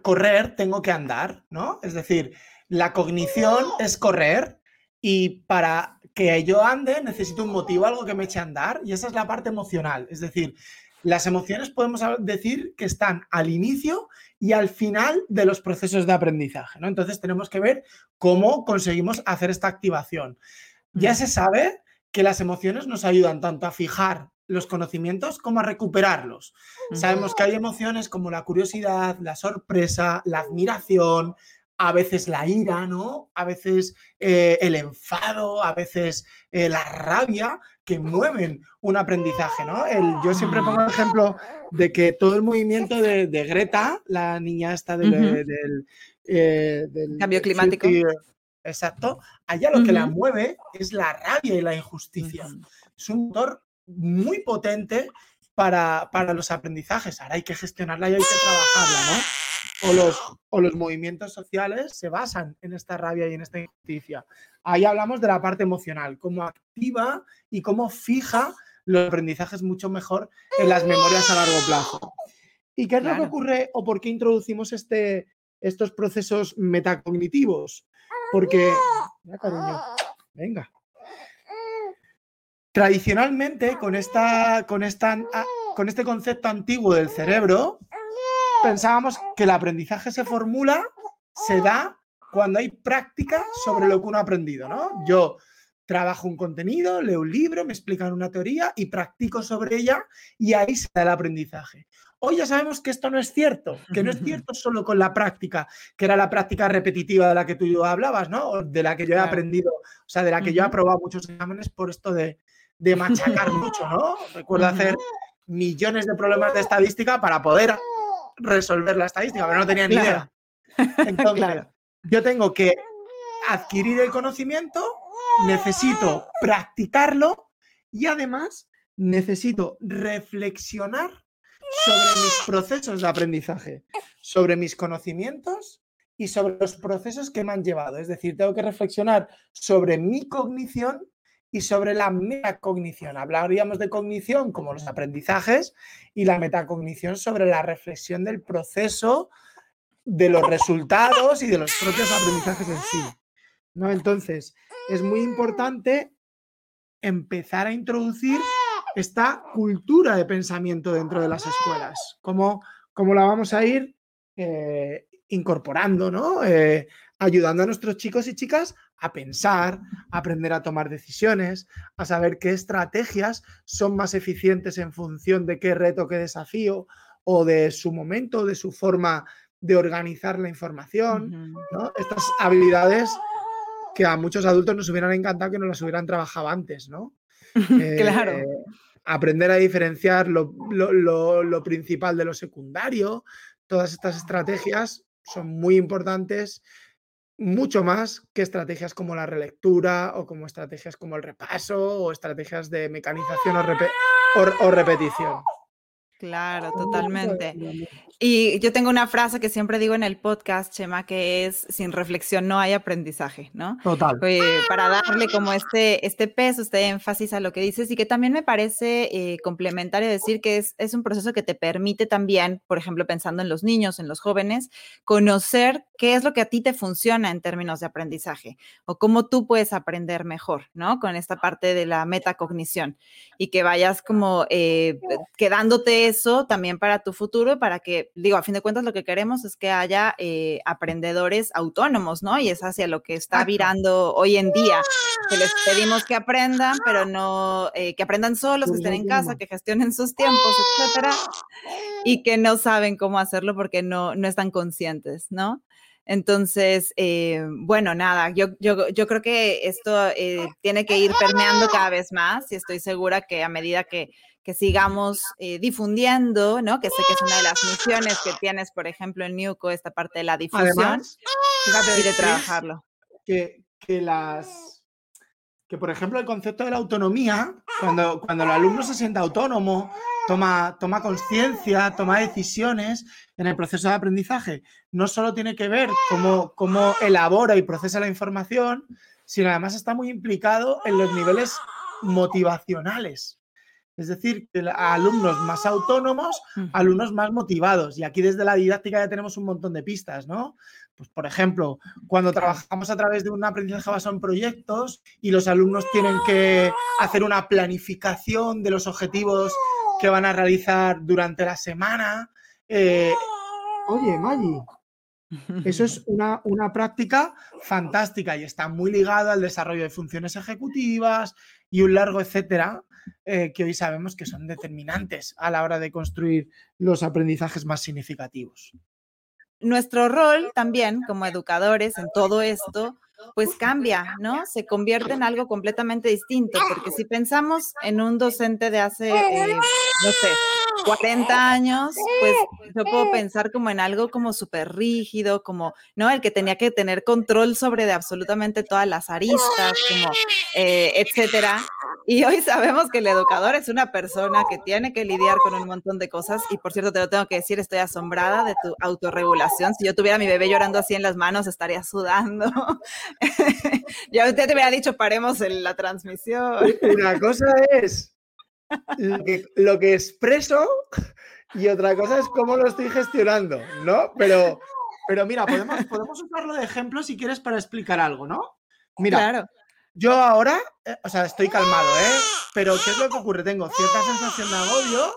correr, tengo que andar, ¿no? Es decir, la cognición es correr y para que yo ande necesito un motivo, algo que me eche a andar y esa es la parte emocional. Es decir, las emociones podemos decir que están al inicio y al final de los procesos de aprendizaje, ¿no? Entonces tenemos que ver cómo conseguimos hacer esta activación. Ya se sabe que las emociones nos ayudan tanto a fijar los conocimientos como a recuperarlos. Sabemos que hay emociones como la curiosidad, la sorpresa, la admiración, a veces la ira, ¿no? A veces eh, el enfado, a veces eh, la rabia que mueven un aprendizaje, ¿no? yo siempre pongo el ejemplo de que todo el movimiento de, Greta, la niña esta del, eh, cambio climático. exacto, allá lo que la mueve es la rabia y la injusticia. Es un motor muy potente para, los aprendizajes. Ahora hay que gestionarla y hay que trabajarla, ¿no? O los, o los movimientos sociales se basan en esta rabia y en esta injusticia. Ahí hablamos de la parte emocional, cómo activa y cómo fija los aprendizajes mucho mejor en las memorias a largo plazo. ¿Y qué es lo que ocurre o por qué introducimos este, estos procesos metacognitivos? Porque, venga, Tradicionalmente, con, esta, con, esta, ah, con este concepto antiguo del cerebro, pensábamos que el aprendizaje se formula, se da cuando hay práctica sobre lo que uno ha aprendido, ¿no? Yo trabajo un contenido, leo un libro, me explican una teoría y practico sobre ella y ahí se da el aprendizaje. Hoy ya sabemos que esto no es cierto, que no es cierto solo con la práctica, que era la práctica repetitiva de la que tú hablabas, ¿no? De la que yo he aprendido, o sea, de la que yo he aprobado muchos exámenes por esto de, de machacar mucho, ¿no? Recuerdo hacer millones de problemas de estadística para poder resolver la estadística, pero no tenía ni idea. Entonces, yo tengo que adquirir el conocimiento, necesito practicarlo y además necesito reflexionar sobre mis procesos de aprendizaje, sobre mis conocimientos y sobre los procesos que me han llevado. Es decir, tengo que reflexionar sobre mi cognición y sobre la metacognición. Hablaríamos de cognición como los aprendizajes y la metacognición sobre la reflexión del proceso, de los resultados y de los propios aprendizajes en sí. ¿no? Entonces, es muy importante empezar a introducir esta cultura de pensamiento dentro de las escuelas. ¿Cómo, la vamos a ir eh, incorporando, ¿no? Eh, ayudando a nuestros chicos y chicas a pensar, a aprender a tomar decisiones, a saber qué estrategias son más eficientes en función de qué reto, qué desafío o de su momento, de su forma de organizar la información, ¿no? Estas habilidades que a muchos adultos nos hubieran encantado que nos las hubieran trabajado antes, ¿no? <laughs> claro. Eh, aprender a diferenciar lo, lo principal de lo secundario, todas estas estrategias son muy importantes mucho más que estrategias como la relectura o como estrategias como el repaso o estrategias de mecanización o, repetición. Claro, totalmente. Y yo tengo una frase que siempre digo en el podcast, Chema, que es, sin reflexión no hay aprendizaje, ¿no? Total. para darle como este, este peso, este énfasis a lo que dices y que también me parece eh, complementario decir que es, es un proceso que te permite también, por ejemplo, pensando en los niños, en los jóvenes, conocer qué es lo que a ti te funciona en términos de aprendizaje o cómo tú puedes aprender mejor, ¿no? Con esta parte de la metacognición y que vayas como eh, quedándote eso también para tu futuro, para que, digo, a fin de cuentas lo que queremos es que haya eh, aprendedores autónomos, ¿no? Y es hacia lo que está virando hoy en día, que les pedimos que aprendan, pero <gasps> no, eh, que aprendan solos, que estén en casa, que gestionen sus tiempos, etcétera, y que no saben cómo hacerlo porque no, no están conscientes, ¿no? Entonces, eh, bueno, nada, yo, yo, yo, creo que esto eh, tiene que ir permeando cada vez más y estoy segura que a medida que, que sigamos eh, difundiendo, ¿no? Que sé que es una de las misiones que tienes, por ejemplo, en Newco, esta parte de la difusión y de trabajarlo. Que, que las que, por ejemplo, el concepto de la autonomía, cuando, cuando el alumno se siente autónomo, toma, toma conciencia, toma decisiones en el proceso de aprendizaje, no solo tiene que ver cómo, cómo elabora y procesa la información, sino además está muy implicado en los niveles motivacionales. Es decir, alumnos más autónomos, alumnos más motivados. Y aquí desde la didáctica ya tenemos un montón de pistas, ¿no? Pues, por ejemplo, cuando trabajamos a través de un aprendizaje basado en proyectos y los alumnos tienen que hacer una planificación de los objetivos que van a realizar durante la semana. Eh, oye, Maggi, eso es <laughs> una, una, práctica fantástica y está muy ligado al desarrollo de funciones ejecutivas y un largo etcétera, eh, que hoy sabemos que son determinantes a la hora de construir los aprendizajes más significativos nuestro rol también como educadores en todo esto, pues cambia, ¿no? Se convierte en algo completamente distinto, porque si pensamos en un docente de hace, eh, no sé, 40 <laughs> años, pues yo puedo pensar como en algo como súper rígido, como, ¿no? El que tenía que tener control sobre de absolutamente todas las aristas, como, eh, etcétera. Y hoy sabemos que el educador es una persona que tiene que lidiar con un montón de cosas. Y por cierto, te lo tengo que decir, estoy asombrada de tu autorregulación. Si yo tuviera a mi bebé llorando así en las manos, estaría sudando. <laughs> ya usted te hubiera dicho, paremos en la transmisión. Una cosa es lo que, expreso y otra cosa es cómo lo estoy gestionando, ¿no? Pero, pero mira, podemos, podemos usarlo de ejemplo si quieres para explicar algo, ¿no? Mira, claro. Yo ahora, eh, o sea, estoy calmado, ¿eh? Pero ¿qué es lo que ocurre? Tengo cierta sensación de agobio.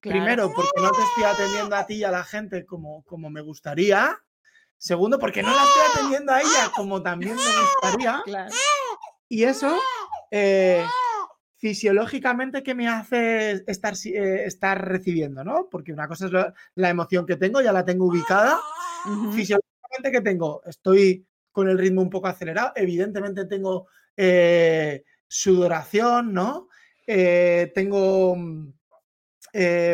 Primero, porque no te estoy atendiendo a ti y a la gente como, como me gustaría. Segundo, porque no la estoy atendiendo a ella como también me gustaría. Y eso, eh, fisiológicamente, ¿qué me hace estar, eh, estar recibiendo? ¿no? Porque una cosa es la emoción que tengo, ya la tengo ubicada. Fisiológicamente, ¿qué tengo? Estoy con el ritmo un poco acelerado. Evidentemente tengo eh, sudoración, ¿no? Eh, tengo mm,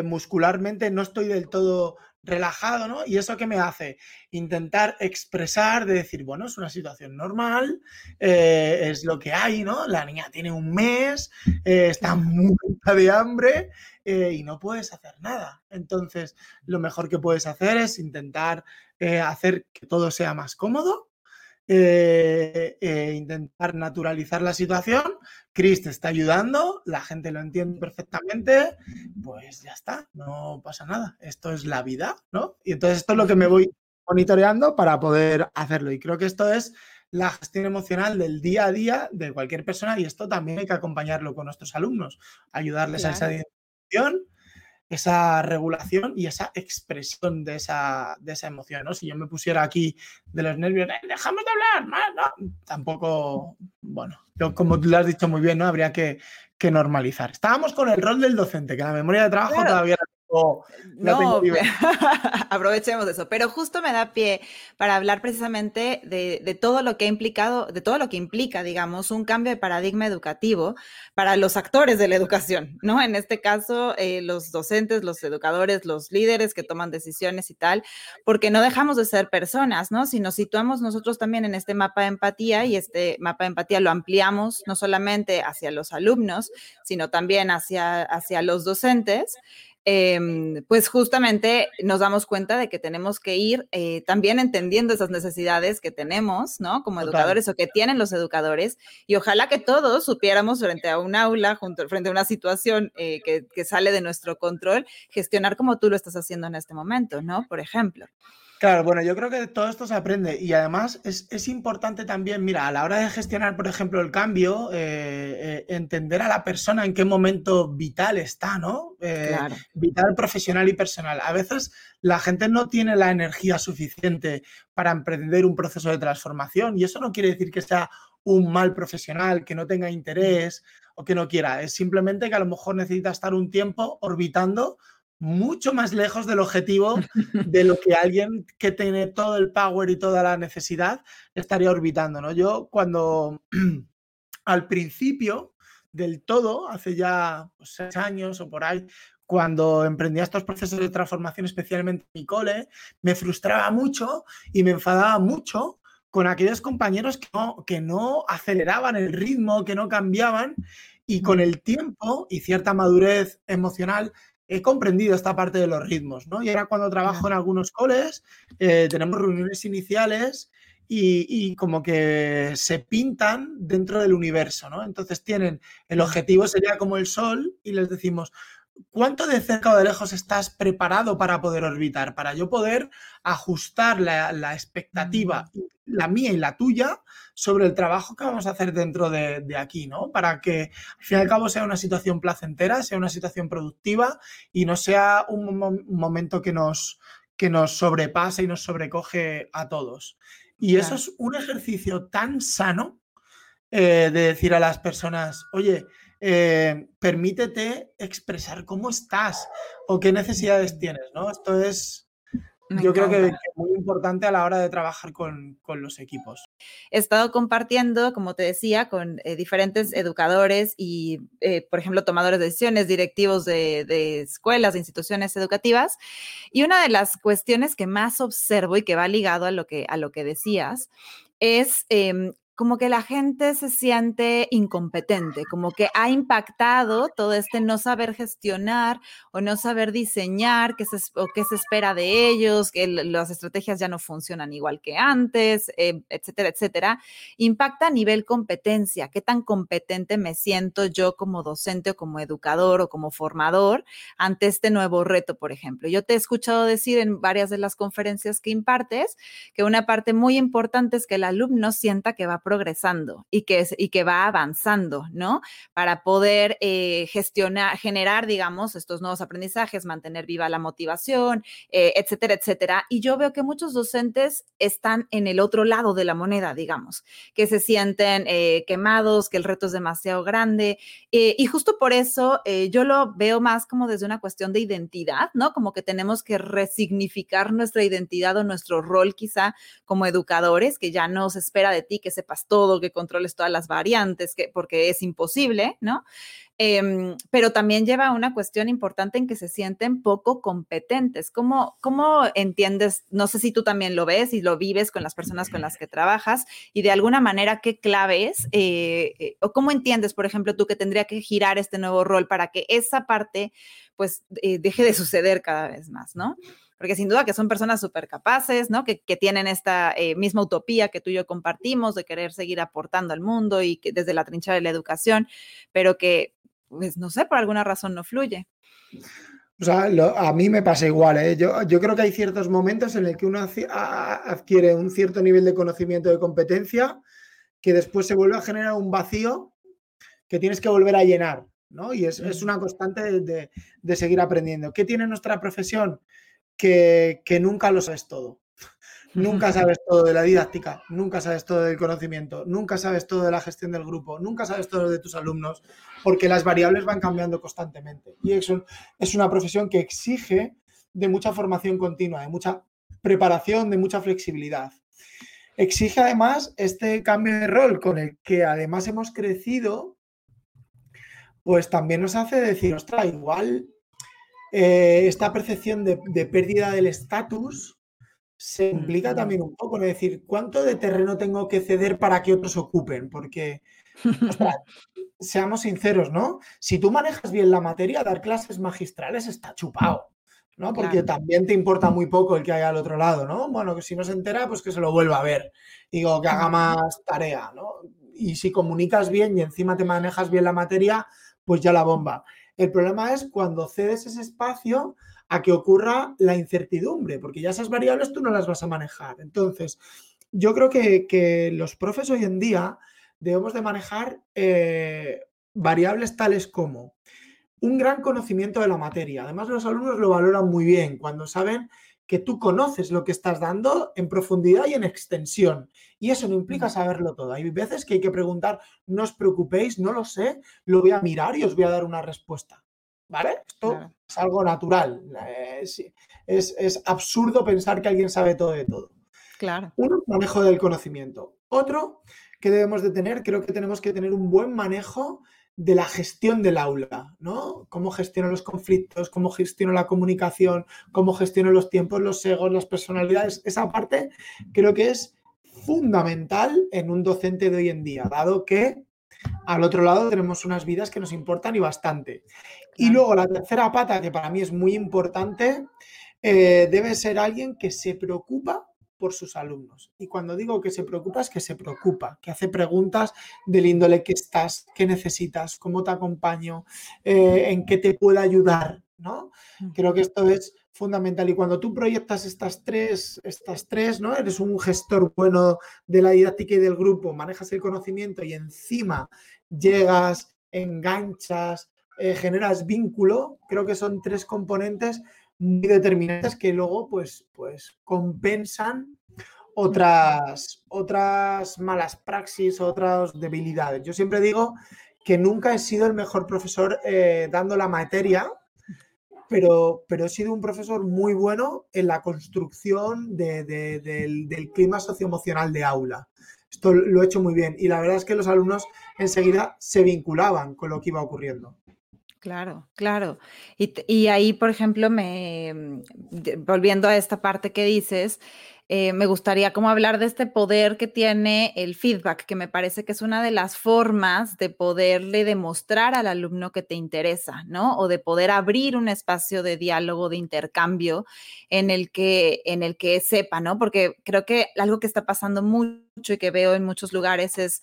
muscularmente, no estoy del todo relajado, ¿no? ¿Y eso qué me hace? Intentar expresar, de decir, bueno, es una situación normal, es lo que hay, ¿no? La niña tiene un mes, está muerta de hambre y no puedes hacer nada. Entonces, lo mejor que puedes hacer es intentar hacer que todo sea más cómodo, eh, eh, intentar naturalizar la situación. Chris te está ayudando, la gente lo entiende perfectamente, pues ya está, no pasa nada. Esto es la vida, ¿no? Y entonces esto es lo que me voy monitoreando para poder hacerlo. Y creo que esto es la gestión emocional del día a día de cualquier persona y esto también hay que acompañarlo con nuestros alumnos, ayudarles a esa identificación esa regulación y esa expresión de esa, de esa emoción, ¿no? Si yo me pusiera aquí de los nervios, eh, dejamos de hablar, no, tampoco, bueno, yo, como tú lo has dicho muy bien, ¿no? Habría que, que, normalizar. Estábamos con el rol del docente, que la memoria de trabajo todavía no, <laughs> aprovechemos eso. Pero justo me da pie para hablar precisamente de, todo lo que ha implicado, de todo lo que implica, digamos, un cambio de paradigma educativo para los actores de la educación, ¿no? En este caso, eh, los docentes, los educadores, los líderes que toman decisiones y tal, porque no dejamos de ser personas, ¿no? Si nos situamos nosotros también en este mapa de empatía y este mapa de empatía lo ampliamos no solamente hacia los alumnos, sino también hacia, hacia los docentes em, pues justamente nos damos cuenta de que tenemos que ir eh, también entendiendo esas necesidades que tenemos, ¿no? Como educadores o que tienen los educadores. Y ojalá que todos supiéramos frente a un aula, junto, frente a una situación eh, que, que sale de nuestro control, gestionar como tú lo estás haciendo en este momento, ¿no? Por ejemplo. Claro, bueno, yo creo que todo esto se aprende y además es, importante también, mira, a la hora de gestionar, por ejemplo, el cambio, eh, eh, entender a la persona en qué momento vital está, ¿no? Eh, vital, profesional y personal. A veces la gente no tiene la energía suficiente para emprender un proceso de transformación y eso no quiere decir que sea un mal profesional, que no tenga interés o que no quiera. Es simplemente que a lo mejor necesita estar un tiempo orbitando mucho más lejos del objetivo de lo que alguien que tiene todo el power y toda la necesidad estaría orbitando. ¿no? Yo cuando <clears throat> al principio del todo, hace ya pues, seis años o por ahí, cuando emprendía estos procesos de transformación, especialmente en mi cole, me frustraba mucho y me enfadaba mucho con aquellos compañeros que no, que no aceleraban el ritmo, que no cambiaban y con el tiempo y cierta madurez emocional he comprendido esta parte de los ritmos, ¿no? Y ahora cuando trabajo en algunos coles, eh, tenemos reuniones iniciales y, como que se pintan dentro del universo, ¿no? Entonces tienen, el objetivo sería como el sol y les decimos, ¿cuánto de cerca o de lejos estás preparado para poder orbitar? Para yo poder ajustar la, expectativa, mm. la mía y la tuya, sobre el trabajo que vamos a hacer dentro de, aquí, ¿no? Para que al fin y al cabo sea una situación placentera, sea una situación productiva y no sea un, momento que nos, que nos sobrepase y nos sobrecoge a todos. Y eso es un ejercicio tan sano eh, de decir a las personas, oye, eh, permítete expresar cómo estás o qué necesidades tienes, ¿no? Esto es, yo creo que, es muy importante a la hora de trabajar con, los equipos. He estado compartiendo, como te decía, con eh, diferentes educadores y, eh, por ejemplo, tomadores de decisiones, directivos de, escuelas, de instituciones educativas. Y una de las cuestiones que más observo y que va ligado a lo que, a lo que decías es em, como que la gente se siente incompetente, como que ha impactado todo este no saber gestionar o no saber diseñar qué se, qué se espera de ellos, que las estrategias ya no funcionan igual que antes, eh, etcétera, etcétera. Impacta a nivel competencia, qué tan competente me siento yo como docente o como educador o como formador ante este nuevo reto, por ejemplo. Yo te he escuchado decir en varias de las conferencias que impartes que una parte muy importante es que el alumno sienta que va progresando y que, y que va avanzando, ¿no? Para poder eh, gestionar, generar, digamos, estos nuevos aprendizajes, mantener viva la motivación, eh, etcétera, etcétera. Y yo veo que muchos docentes están en el otro lado de la moneda, digamos, que se sienten eh, quemados, que el reto es demasiado grande. y justo por eso yo lo veo más como desde una cuestión de identidad, ¿no? Como que tenemos que resignificar nuestra identidad o nuestro rol quizá como educadores, que ya no se espera de ti que sepas todo, que controles todas las variantes, que, porque es imposible, ¿no? Em, pero también lleva a una cuestión importante en que se sienten poco competentes. ¿Cómo, ¿Cómo entiendes? No sé si tú también lo ves y lo vives con las personas con las que trabajas y de alguna manera qué claves eh, eh, o cómo entiendes, por ejemplo, tú que tendría que girar este nuevo rol para que esa parte pues eh, deje de suceder cada vez más, ¿no? Porque sin duda que son personas súper capaces, ¿no? Que, tienen esta eh, misma utopía que tú y yo compartimos de querer seguir aportando al mundo y que desde la trinchera de la educación, pero que, pues, no sé, por alguna razón no fluye. O sea, a mí me pasa igual, ¿eh? yo, yo, creo que hay ciertos momentos en el que uno adquiere un cierto nivel de conocimiento de competencia que después se vuelve a generar un vacío que tienes que volver a llenar, ¿no? Y es, es una constante de, de, seguir aprendiendo. ¿Qué tiene nuestra profesión? Que, nunca lo sabes todo. <laughs> Nunca sabes todo de la didáctica, nunca sabes todo del conocimiento, nunca sabes todo de la gestión del grupo, nunca sabes todo de tus alumnos, porque las variables van cambiando constantemente. Y eso es una profesión que exige de mucha formación continua, de mucha preparación, de mucha flexibilidad. Exige además este cambio de rol con el que además hemos crecido, pues también nos hace decir, ostras, igual eh, esta percepción de, pérdida del estatus se implica también un poco, ¿no? Es decir, ¿cuánto de terreno tengo que ceder para que otros ocupen? Porque, <laughs> seamos sinceros, ¿no? Si tú manejas bien la materia, dar clases magistrales está chupado. ¿no? Porque también te importa muy poco el que haya al otro lado, ¿no? Bueno, que si no se entera, pues que se lo vuelva a ver. Digo, que haga más tarea, ¿no? Y si comunicas bien y encima te manejas bien la materia, pues ya la bomba. El problema es cuando cedes ese espacio a que ocurra la incertidumbre, porque ya esas variables tú no las vas a manejar. Entonces, yo creo que, los profes hoy en día debemos de manejar eh, variables tales como un gran conocimiento de la materia. Además, los alumnos lo valoran muy bien cuando saben que tú conoces lo que estás dando en profundidad y en extensión. Y eso no implica saberlo todo. Hay veces que hay que preguntar, no os preocupéis, no lo sé, lo voy a mirar y os voy a dar una respuesta. ¿Vale? Esto es algo natural. Es, absurdo pensar que alguien sabe todo de todo. Claro. Uno, manejo del conocimiento. Otro que debemos de tener, creo que tenemos que tener un buen manejo de la gestión del aula, ¿no? Cómo gestiono los conflictos, cómo gestiono la comunicación, cómo gestiono los tiempos, los egos, las personalidades. Esa parte creo que es fundamental en un docente de hoy en día, dado que al otro lado tenemos unas vidas que nos importan y bastante. Y luego la tercera pata, que para mí es muy importante, eh, debe ser alguien que se preocupa por sus alumnos. Y cuando digo que se preocupa es que se preocupa, que hace preguntas del índole que estás, qué necesitas, cómo te acompaño, eh, en qué te puedo ayudar, ¿no? Creo que esto es fundamental. Y cuando tú proyectas estas tres, estas tres, ¿no? Eres un gestor bueno de la didáctica y del grupo, manejas el conocimiento y encima llegas, enganchas, eh, generas vínculo, creo que son tres componentes muy determinantes que luego pues, pues compensan otras, otras malas praxis, otras debilidades. Yo siempre digo que nunca he sido el mejor profesor eh, dando la materia, pero, pero he sido un profesor muy bueno en la construcción del, del, clima socioemocional de aula. Esto lo he hecho muy bien y la verdad es que los alumnos enseguida se vinculaban con lo que iba ocurriendo. Claro, claro. Y, ahí, por ejemplo, me, mm, volviendo a esta parte que dices, eh, me gustaría como hablar de este poder que tiene el feedback, que me parece que es una de las formas de poderle demostrar al alumno que te interesa, ¿no? O de poder abrir un espacio de diálogo, de intercambio en el que, en el que sepa, ¿no? Porque creo que algo que está pasando mucho y que veo en muchos lugares es,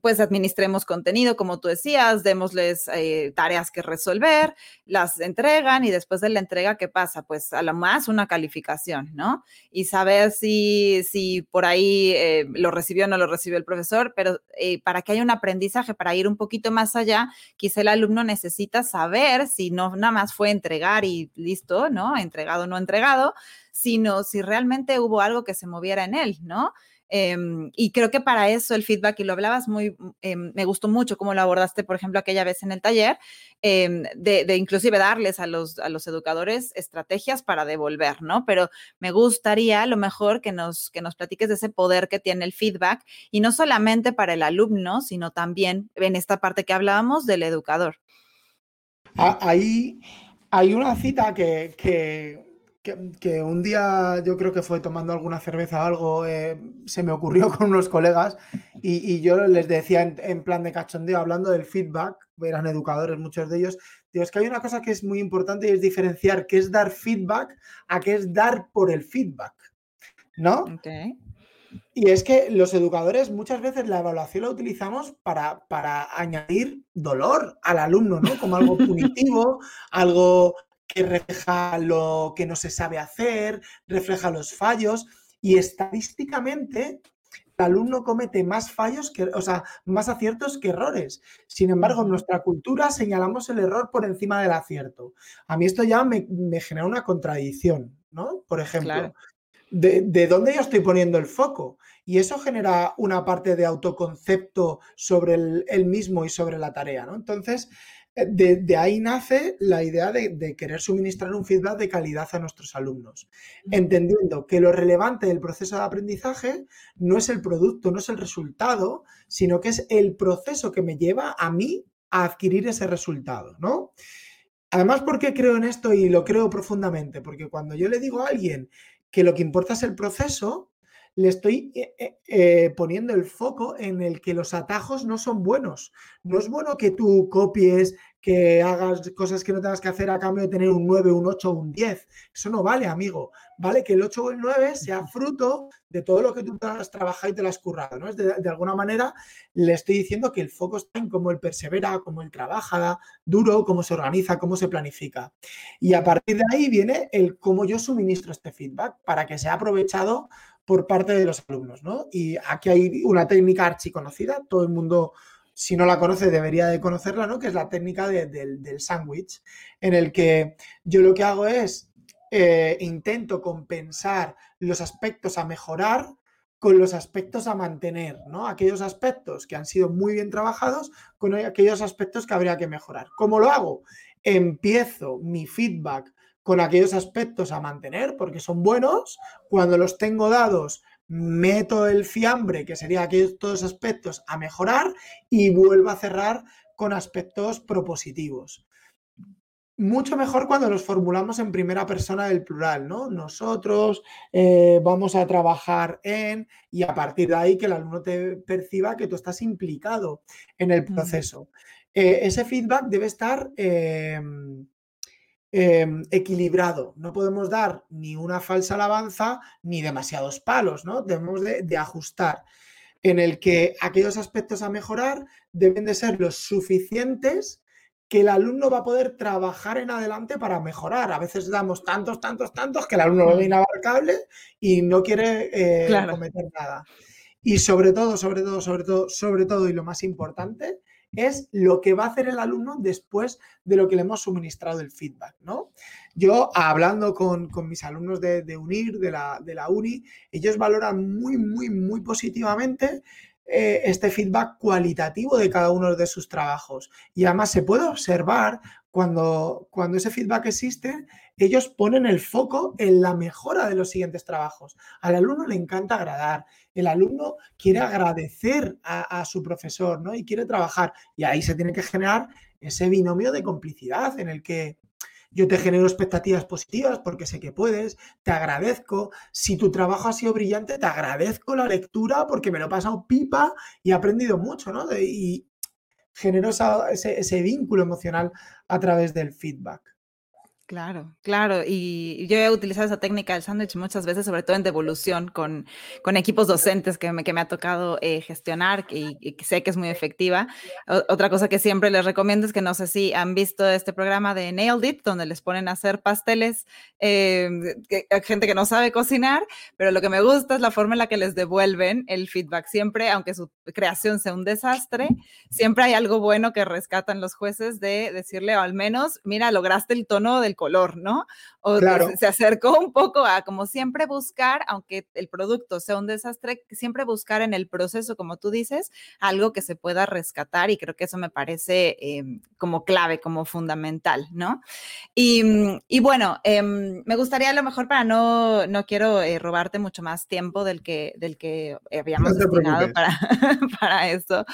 pues, administremos contenido, como tú decías, démosles eh, tareas que resolver, las entregan y después de la entrega, ¿qué pasa? Pues a lo más una calificación, ¿no? Y saber si, si por ahí eh, lo recibió o no lo recibió el profesor, pero eh, para que haya un aprendizaje, para ir un poquito más allá, quizá el alumno necesita saber si no nada más fue entregar y listo, ¿no? Entregado o no entregado, sino si realmente hubo algo que se moviera en él, ¿no? Em, y creo que para eso el feedback, y lo hablabas muy, em, me gustó mucho cómo lo abordaste, por ejemplo, aquella vez en el taller, em, de, inclusive darles a los, a los educadores estrategias para devolver, ¿no? Pero me gustaría a lo mejor que nos, que nos platiques de ese poder que tiene el feedback, y no solamente para el alumno, sino también en esta parte que hablábamos del educador. Ah, ahí hay una cita que, que que, un día yo creo que fue tomando alguna cerveza o algo, eh, se me ocurrió <laughs> con unos colegas y, yo les decía en, plan de cachondeo, hablando del feedback, eran educadores muchos de ellos, digo, es que hay una cosa que es muy importante y es diferenciar qué es dar feedback a qué es dar por el feedback, ¿no? Y es que los educadores muchas veces la evaluación la utilizamos para, para añadir dolor al alumno, ¿no? Como algo punitivo, <laughs> algo que refleja lo que no se sabe hacer, refleja los fallos y estadísticamente el alumno comete más fallos que, o sea, más aciertos que errores. Sin embargo, en nuestra cultura señalamos el error por encima del acierto. A mí esto ya me, genera una contradicción, ¿no? Por ejemplo, de, dónde yo estoy poniendo el foco? Y eso genera una parte de autoconcepto sobre el, el mismo y sobre la tarea, ¿no? Entonces, de, ahí nace la idea de, querer suministrar un feedback de calidad a nuestros alumnos, entendiendo que lo relevante del proceso de aprendizaje no es el producto, no es el resultado, sino que es el proceso que me lleva a mí a adquirir ese resultado, ¿no? Además, ¿por qué creo en esto y lo creo profundamente? Porque cuando yo le digo a alguien que lo que importa es el proceso, le estoy eh, eh, eh, poniendo el foco en el que los atajos no son buenos. No es bueno que tú copies, que hagas cosas que no tengas que hacer a cambio de tener un 9, un 8 o un 10. Eso no vale, amigo. Vale que el 8 o el 9 sea fruto de todo lo que tú has trabajado y te lo has currado. ¿no? De, de alguna manera le estoy diciendo que el foco está en cómo él persevera, cómo él trabaja duro, cómo se organiza, cómo se planifica. Y a partir de ahí viene el cómo yo suministro este feedback para que sea aprovechado por parte de los alumnos, ¿no? Y aquí hay una técnica archiconocida, todo el mundo, si no la conoce, debería de conocerla, ¿no? Que es la técnica del sándwich, en el que yo lo que hago es eh, intento compensar los aspectos a mejorar con los aspectos a mantener, ¿no? Aquellos aspectos que han sido muy bien trabajados con aquellos aspectos que habría que mejorar. ¿Cómo lo hago? Empiezo mi feedback con aquellos aspectos a mantener porque son buenos. Cuando los tengo dados, meto el fiambre, que sería aquellos todos aspectos a mejorar y vuelvo a cerrar con aspectos propositivos. Mucho mejor cuando los formulamos en primera persona del plural, ¿no? Nosotros eh, vamos a trabajar en y a partir de ahí que el alumno te perciba que tú estás implicado en el proceso. Eh, ese feedback debe estar em, Em, equilibrado. No podemos dar ni una falsa alabanza ni demasiados palos, ¿no? Debemos de, ajustar en el que aquellos aspectos a mejorar deben de ser los suficientes que el alumno va a poder trabajar en adelante para mejorar. A veces damos tantos, tantos, tantos que el alumno lo ve inabarcable y no quiere eh, cometer nada. Y sobre todo, sobre todo, sobre todo, sobre todo, y lo más importante, es lo que va a hacer el alumno después de lo que le hemos suministrado el feedback, ¿no? Yo, hablando con, mis alumnos de, UNIR, de la, de la UNI, ellos valoran muy, muy, muy positivamente eh, este feedback cualitativo de cada uno de sus trabajos. Y además se puede observar cuando, cuando ese feedback existe, ellos ponen el foco en la mejora de los siguientes trabajos. Al alumno le encanta agradar, el alumno quiere agradecer a, su profesor, ¿no? Y quiere trabajar. Y ahí se tiene que generar ese binomio de complicidad en el que yo te genero expectativas positivas porque sé que puedes, te agradezco. Si tu trabajo ha sido brillante, te agradezco la lectura porque me lo he pasado pipa y he aprendido mucho, ¿no? y genero ese, ese vínculo emocional a través del feedback. Claro, claro. Y yo he utilizado esa técnica del sándwich muchas veces, sobre todo en devolución con, con equipos docentes que me, que me ha tocado eh, gestionar y, sé que es muy efectiva. otra cosa que siempre les recomiendo es que no sé si han visto este programa de Nailed It, donde les ponen a hacer pasteles, eh, gente que no sabe cocinar, pero lo que me gusta es la forma en la que les devuelven el feedback. Siempre, aunque su creación sea un desastre, siempre hay algo bueno que rescatan los jueces de decirle, o al menos, mira, lograste el tono del color, ¿no? O se acercó un poco a, como siempre, buscar, aunque el producto sea un desastre, siempre buscar en el proceso, como tú dices, algo que se pueda rescatar y creo que eso me parece em, como clave, como fundamental, ¿no? Y, mm, bueno, em, me gustaría a lo mejor para no, no quiero eh, robarte mucho más tiempo del que, del que habíamos destinado para, <laughs> para eso.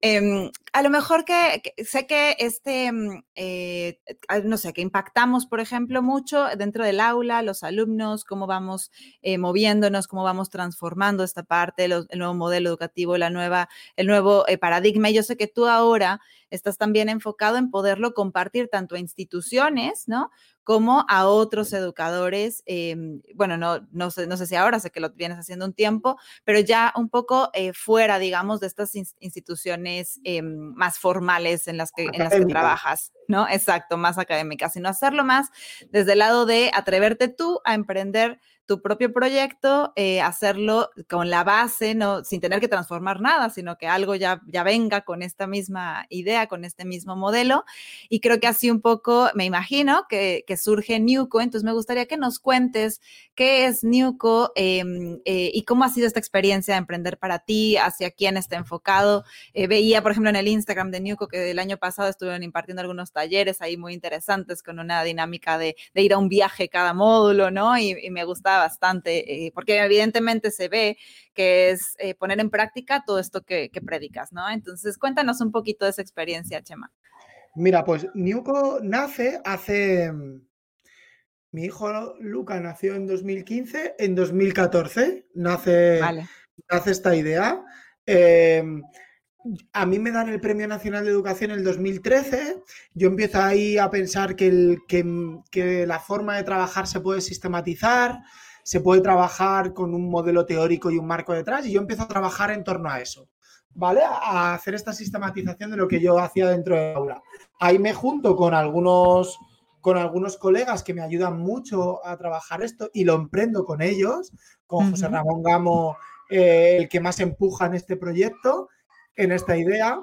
Em, a lo mejor que, sé que este, eh, no sé, que impactamos por ejemplo, mucho dentro del aula, los alumnos, cómo vamos eh, moviéndonos, cómo vamos transformando esta parte, el nuevo modelo educativo, la nueva, el nuevo eh, paradigma. Y yo sé que tú ahora estás también enfocado en poderlo compartir tanto a instituciones, ¿no? Como a otros educadores. Em, bueno, no, no, sé, no sé si ahora, sé que lo vienes haciendo un tiempo, pero ya un poco eh, fuera, digamos, de estas instituciones em, más formales en las, que, en las que trabajas, ¿no? Exacto, más académicas, sino hacerlo más desde el lado de atreverte tú a emprender tu propio proyecto, eh, hacerlo con la base, no, sin tener que transformar nada, sino que algo ya, ya venga con esta misma idea, con este mismo modelo. Y creo que así un poco, me imagino, que, que surge Newco. Entonces me gustaría que nos cuentes qué es Newco em, eh, y cómo ha sido esta experiencia de emprender para ti, hacia quién está enfocado. Eh, veía, por ejemplo, en el Instagram de Newco que el año pasado estuvieron impartiendo algunos talleres ahí muy interesantes con una dinámica de, de ir a un viaje cada módulo, ¿no? Y, y me gustaba bastante, eh, porque evidentemente se ve que es eh, poner en práctica todo esto que, predicas, ¿no? Entonces, cuéntanos un poquito de esa experiencia, Chema. Mira, pues Niuco nace hace, Mi hijo Luca nació en 2015, en 2014 nace, nace esta idea. Em, a mí me dan el Premio Nacional de Educación en el 2013. Yo empiezo ahí a pensar que, el, que, la forma de trabajar se puede sistematizar, se puede trabajar con un modelo teórico y un marco detrás, y yo empiezo a trabajar en torno a eso, ¿vale? A hacer esta sistematización de lo que yo hacía dentro de aula. Ahí me junto con algunos, con algunos colegas que me ayudan mucho a trabajar esto y lo emprendo con ellos, con José Ramón Gamo, eh, el que más empuja en este proyecto en esta idea.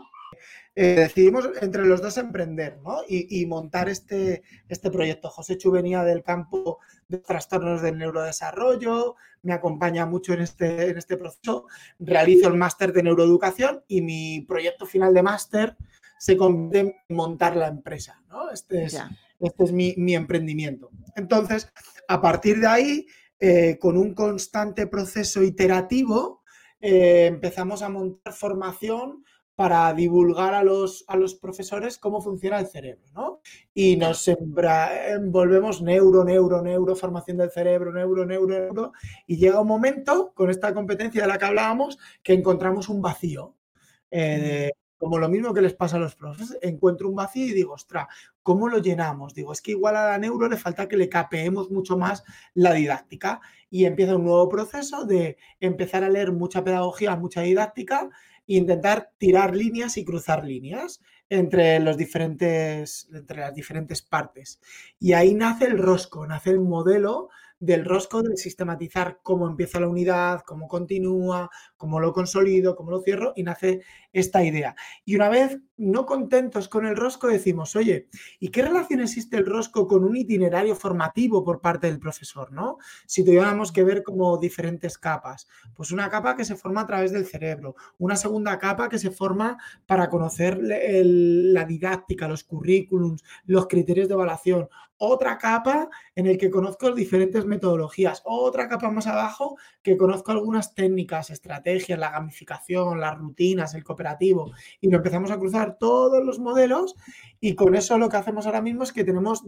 Eh, decidimos entre los dos emprender y, montar este, este proyecto. José Chu venía del campo de trastornos del neurodesarrollo, me acompaña mucho en este, en este proceso, realizo el máster de neuroeducación y mi proyecto final de máster se convierte en montar la empresa. Este es, este es mi, emprendimiento. Entonces, a partir de ahí, eh, con un constante proceso iterativo, eh, empezamos a montar formación para divulgar a los, a los profesores cómo funciona el cerebro, ¿no? Y nos envolvemos neuro, neuro, neuro, formación del cerebro, neuro, neuro, neuro, y llega un momento, con esta competencia de la que hablábamos, que encontramos un vacío. Eh, como lo mismo que les pasa a los profes, encuentro un vacío y digo, ostra, ¿cómo lo llenamos? Digo, es que igual a la neuro le falta que le capeemos mucho más la didáctica y empieza un nuevo proceso de empezar a leer mucha pedagogía, mucha didáctica intentar tirar líneas y cruzar líneas entre, los diferentes, entre las diferentes partes. Y ahí nace el rosco, nace el modelo del rosco de sistematizar cómo empieza la unidad, cómo continúa, cómo lo consolido, cómo lo cierro y nace esta idea. Y una vez no contentos con el rosco decimos, oye, ¿y qué relación existe el rosco con un itinerario formativo por parte del profesor? ¿no? Si tuviéramos que ver como diferentes capas, pues una capa que se forma a través del cerebro, una segunda capa que se forma para conocer la didáctica, los currículums, los criterios de evaluación, otra capa en el que conozco diferentes metodologías, otra capa más abajo que conozco algunas técnicas, estrategias, la gamificación, las rutinas, el cooperativo, y lo empezamos a cruzar todos los modelos y con eso lo que hacemos ahora mismo es que tenemos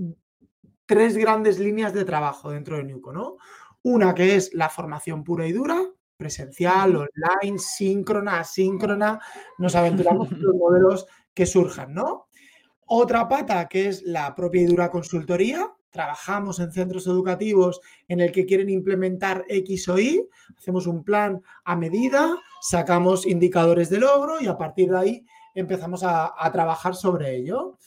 tres grandes líneas de trabajo dentro de Nuco, ¿no? Una que es la formación pura y dura, presencial, online, síncrona, asíncrona, nos aventuramos en los modelos que surjan, ¿no? Otra pata que es la propia y dura consultoría. Trabajamos en centros educativos en el que quieren implementar X o Y, hacemos un plan a medida, sacamos indicadores de logro y a partir de ahí empezamos a, trabajar sobre ello.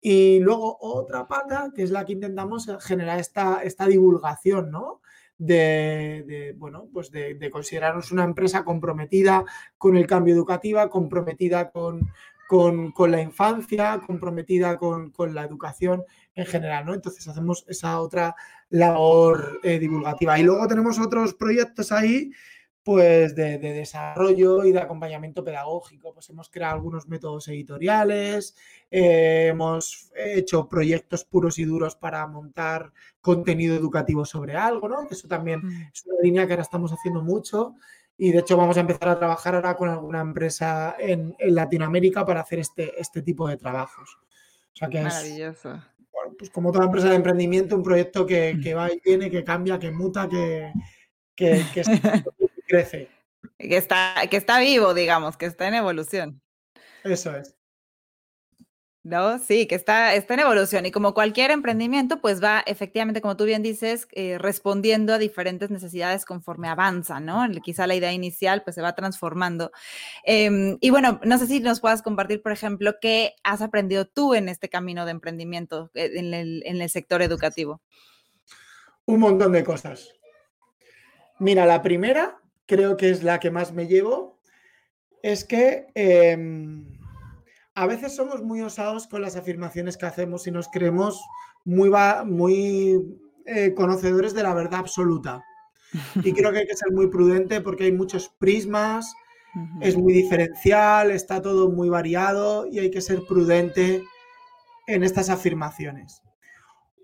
Y luego otra pata que es la que intentamos generar esta, esta divulgación, ¿no? De, bueno, pues de, de, considerarnos una empresa comprometida con el cambio educativo, comprometida con, con, la infancia, comprometida con, la educación en general, ¿no? Entonces hacemos esa otra labor eh, divulgativa. Y luego tenemos otros proyectos ahí, pues de, desarrollo y de acompañamiento pedagógico. Pues hemos creado algunos métodos editoriales, eh, hemos hecho proyectos puros y duros para montar contenido educativo sobre algo, ¿no? Eso también mm. es una línea que ahora estamos haciendo mucho y de hecho vamos a empezar a trabajar ahora con alguna empresa en, Latinoamérica para hacer este, este tipo de trabajos. O sea que Maravilloso. Es, pues como toda empresa de emprendimiento, un proyecto que, mm. va y viene, que cambia, que muta, que, que, que <laughs> crece. Que está, que está vivo, digamos, que está en evolución. Eso es. ¿No? Sí, que está, está en evolución y como cualquier emprendimiento, pues va efectivamente, como tú bien dices, eh, respondiendo a diferentes necesidades conforme avanza, ¿no? Quizá la idea inicial pues se va transformando. Em, y bueno, no sé si nos puedas compartir, por ejemplo, qué has aprendido tú en este camino de emprendimiento eh, en el, sector educativo. Un montón de cosas. Mira, la primera, creo que es la que más me llevo, es que... Em, a veces somos muy osados con las afirmaciones que hacemos y nos creemos muy, muy eh, conocedores de la verdad absoluta. Y creo que hay que ser muy prudente porque hay muchos prismas, es muy diferencial, está todo muy variado y hay que ser prudente en estas afirmaciones.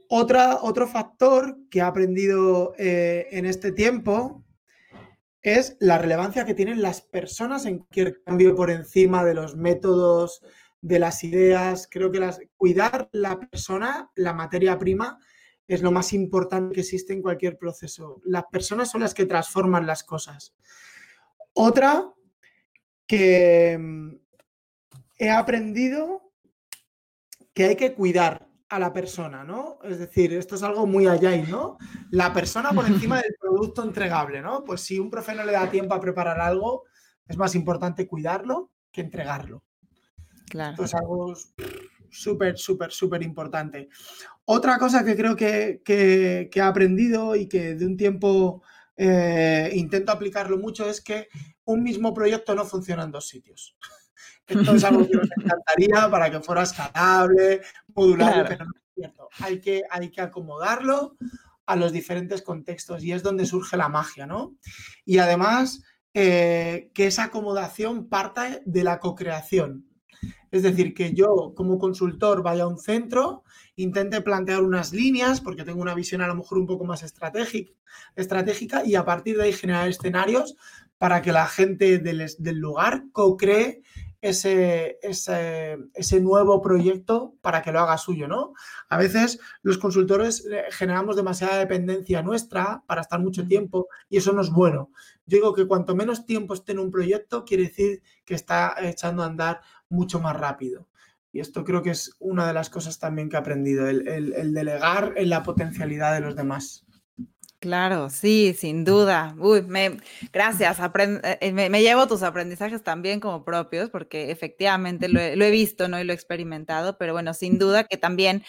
Otra, otro factor que he aprendido eh, en este tiempo es la relevancia que tienen las personas en cualquier cambio por encima de los métodos, de las ideas. Creo que las, cuidar la persona, la materia prima, es lo más importante que existe en cualquier proceso. Las personas son las que transforman las cosas. Otra que mm, he aprendido que hay que cuidar a la persona, ¿no? Es decir, esto es algo muy allá, ¿no? La persona por encima del <laughs> producto entregable, ¿no? Pues si un profe no le da tiempo a preparar algo, es más importante cuidarlo que entregarlo. Claro. Esto es algo súper, súper, súper importante. Otra cosa que creo que, he aprendido y que de un tiempo eh, intento aplicarlo mucho es que un mismo proyecto no funciona en dos sitios. Esto es algo que nos <laughs> encantaría para que fuera escalable, modulable, pero no es cierto. Hay que, hay que acomodarlo a los diferentes contextos y es donde surge la magia, ¿no? Y además, eh, que esa acomodación parta de la co-creación. Es decir, que yo como consultor vaya a un centro, intente plantear unas líneas, porque tengo una visión a lo mejor un poco más estratégica, estratégica y a partir de ahí generar escenarios para que la gente del, del lugar co-cree ese, ese, nuevo proyecto para que lo haga suyo, ¿no? A veces los consultores eh, generamos demasiada dependencia nuestra para estar mucho tiempo y eso no es bueno. Yo digo que cuanto menos tiempo esté en un proyecto, quiere decir que está echando a andar mucho más rápido. Y esto creo que es una de las cosas también que he aprendido, el, el delegar en la potencialidad de los demás. Claro, sí, sin duda. Uy, me, gracias. Eh, eh, me, llevo tus aprendizajes también como propios, porque efectivamente lo he, visto, ¿no? Y lo he experimentado, pero bueno, sin duda que también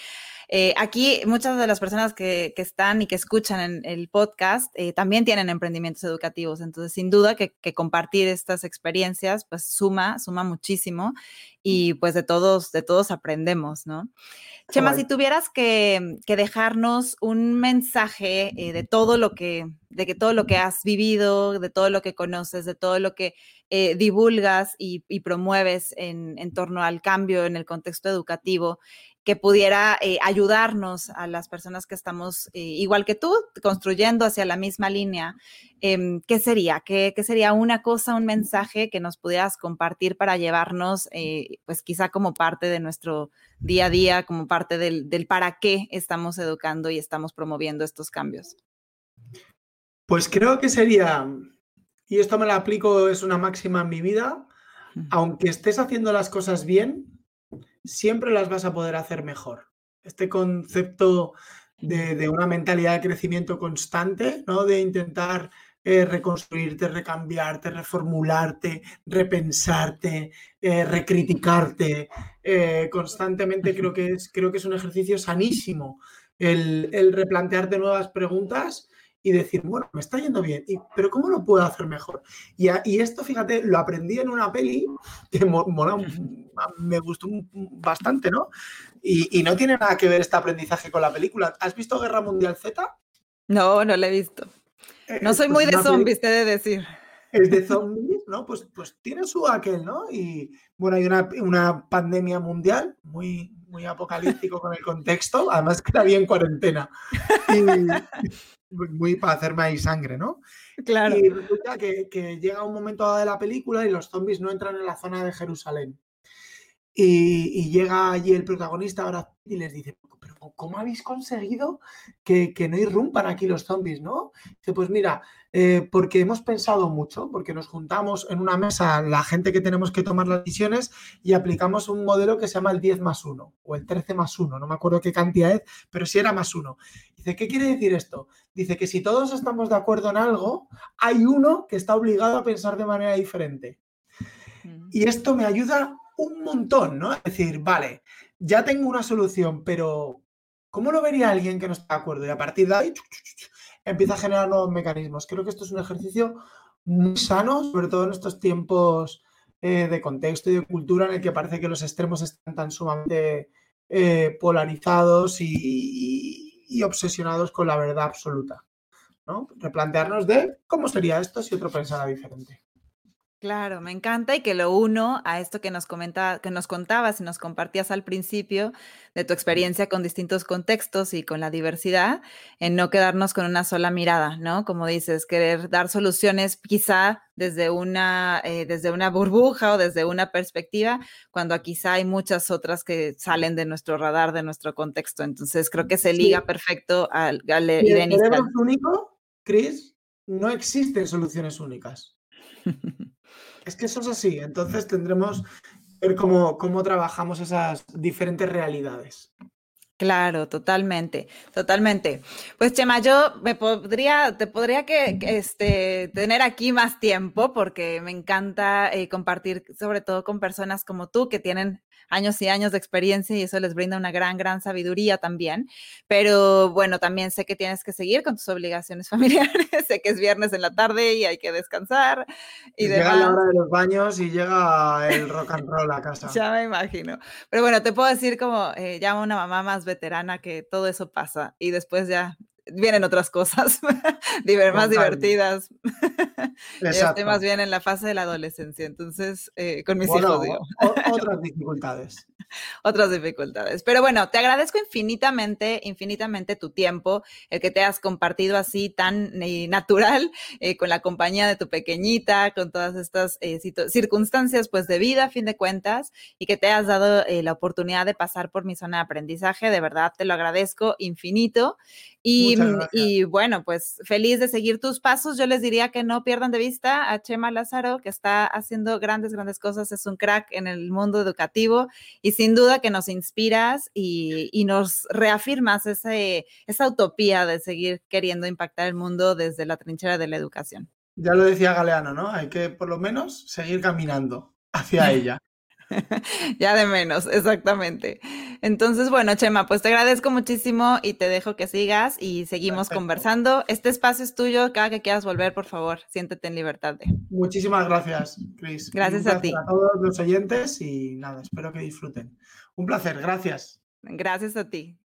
eh, aquí muchas de las personas que, están y que escuchan en el podcast también tienen emprendimientos educativos, entonces sin duda que, que, compartir estas experiencias pues suma, suma muchísimo y pues de todos, de todos aprendemos, ¿no? Chema, si tuvieras que, dejarnos un mensaje eh, de todo lo que, de que todo lo que has vivido, de todo lo que conoces, de todo lo que eh, divulgas y, promueves en, en, torno al cambio en el contexto educativo, que pudiera eh, ayudarnos a las personas que estamos igual que tú, construyendo hacia la misma línea, em, ¿qué sería? ¿Qué, sería una cosa, un mensaje que nos pudieras compartir para llevarnos, pues quizá como parte de nuestro día a día como parte del, para qué estamos educando y estamos promoviendo estos cambios? Pues creo que sería, y esto me lo aplico, es una máxima en mi vida, aunque estés haciendo las cosas bien, siempre las vas a poder hacer mejor. Este concepto de, de una mentalidad de crecimiento constante, ¿no? De intentar eh, reconstruirte, recambiarte, reformularte, repensarte, eh, recriticarte. Eh, constantemente creo que, es, creo que es un ejercicio sanísimo el, el, replantearte nuevas preguntas y decir, bueno, me está yendo bien, pero ¿cómo lo puedo hacer mejor? Y, y esto, fíjate, lo aprendí en una peli que me gustó bastante, ¿no? Y, y no tiene nada que ver este aprendizaje con la película. ¿Has visto Guerra Mundial Z? No, no la he visto. Eh, no soy pues muy de zombies, te de decir. Es de <laughs> zombies, ¿no? Pues, pues tiene su aquel, ¿no? Y bueno, hay una, una pandemia mundial muy, muy apocalíptico con el contexto, además que había en cuarentena. Y, <laughs> muy para hacerme ahí sangre, ¿no? Claro. Y resulta que, que, llega un momento de la película y los zombies no entran en la zona de Jerusalén. Y, y llega allí el protagonista ahora y les dice, ¿cómo habéis conseguido que, no irrumpan aquí los zombies, no? Dice, pues mira, eh, porque hemos pensado mucho, porque nos juntamos en una mesa la gente que tenemos que tomar las decisiones y aplicamos un modelo que se llama el 10 más 1 o el 13 más 1, no me acuerdo qué cantidad es, pero sí era más 1. Dice, ¿qué quiere decir esto? Dice que si todos estamos de acuerdo en algo, hay uno que está obligado a pensar de manera diferente. Mm. Y esto me ayuda un montón, ¿no? Es decir, vale, ya tengo una solución, pero ¿cómo lo vería alguien que no está de acuerdo? Y a partir de ahí empieza a generar nuevos mecanismos. Creo que esto es un ejercicio muy sano, sobre todo en estos tiempos eh, de contexto y de cultura en el que parece que los extremos están tan sumamente eh, polarizados y, obsesionados con la verdad absoluta. ¿no? Replantearnos de cómo sería esto si otro pensara diferente. Claro, me encanta y que lo uno a esto que nos comenta, que nos contabas y nos compartías al principio de tu experiencia con distintos contextos y con la diversidad, en no quedarnos con una sola mirada, ¿no? Como dices, querer dar soluciones quizá desde una, eh, desde una burbuja o desde una perspectiva, cuando quizá hay muchas otras que salen de nuestro radar, de nuestro contexto. Entonces creo que se liga perfecto al, al idea inicial. único, Chris, no existen soluciones únicas. <laughs> Es que eso es así, entonces tendremos que ver cómo, cómo trabajamos esas diferentes realidades. Claro, totalmente, totalmente. Pues Chema, yo me podría, te podría que, este, tener aquí más tiempo porque me encanta eh, compartir, sobre todo con personas como tú que tienen años y años de experiencia y eso les brinda una gran, gran sabiduría también. Pero bueno, también sé que tienes que seguir con tus obligaciones <laughs> familiares, sé que es viernes en la tarde y hay que descansar. Y llega la hora de los baños y llega el rock and roll a <laughs> casa. ya me imagino. Pero bueno, te puedo decir como eh, ya una mamá más veterana que todo eso pasa y después ya vienen otras cosas <laughs> más divertidas. <laughs> Estoy más bien en la fase de la adolescencia, entonces eh, con mis hijos. <laughs> Otras dificultades. otras dificultades. Pero bueno, te agradezco infinitamente, infinitamente tu tiempo, el que te has compartido así tan eh, natural eh, con la compañía de tu pequeñita, con todas estas eh, circunstancias pues de vida, a fin de cuentas, y que te has dado la oportunidad de pasar por mi zona de aprendizaje. De verdad, te lo agradezco infinito. Y, y, bueno, pues feliz de seguir tus pasos. Yo les diría que no pierdan de vista a Chema Lázaro, que está haciendo grandes, grandes cosas. Es un crack en el mundo educativo y sin duda que nos inspiras y, nos reafirmas ese, esa utopía de seguir queriendo impactar el mundo desde la trinchera de la educación. Ya lo decía Galeano, ¿no? Hay que por lo menos seguir caminando hacia <laughs> ella. <laughs> ya de menos, exactamente. Entonces, bueno, Chema, pues te agradezco muchísimo y te dejo que sigas y seguimos conversando. Este espacio es tuyo, cada que quieras volver, por favor, siéntete en libertad de. Muchísimas gracias, Chris. Gracias a ti. A todos los oyentes y nada, espero que disfruten. Un placer, gracias. Gracias a ti.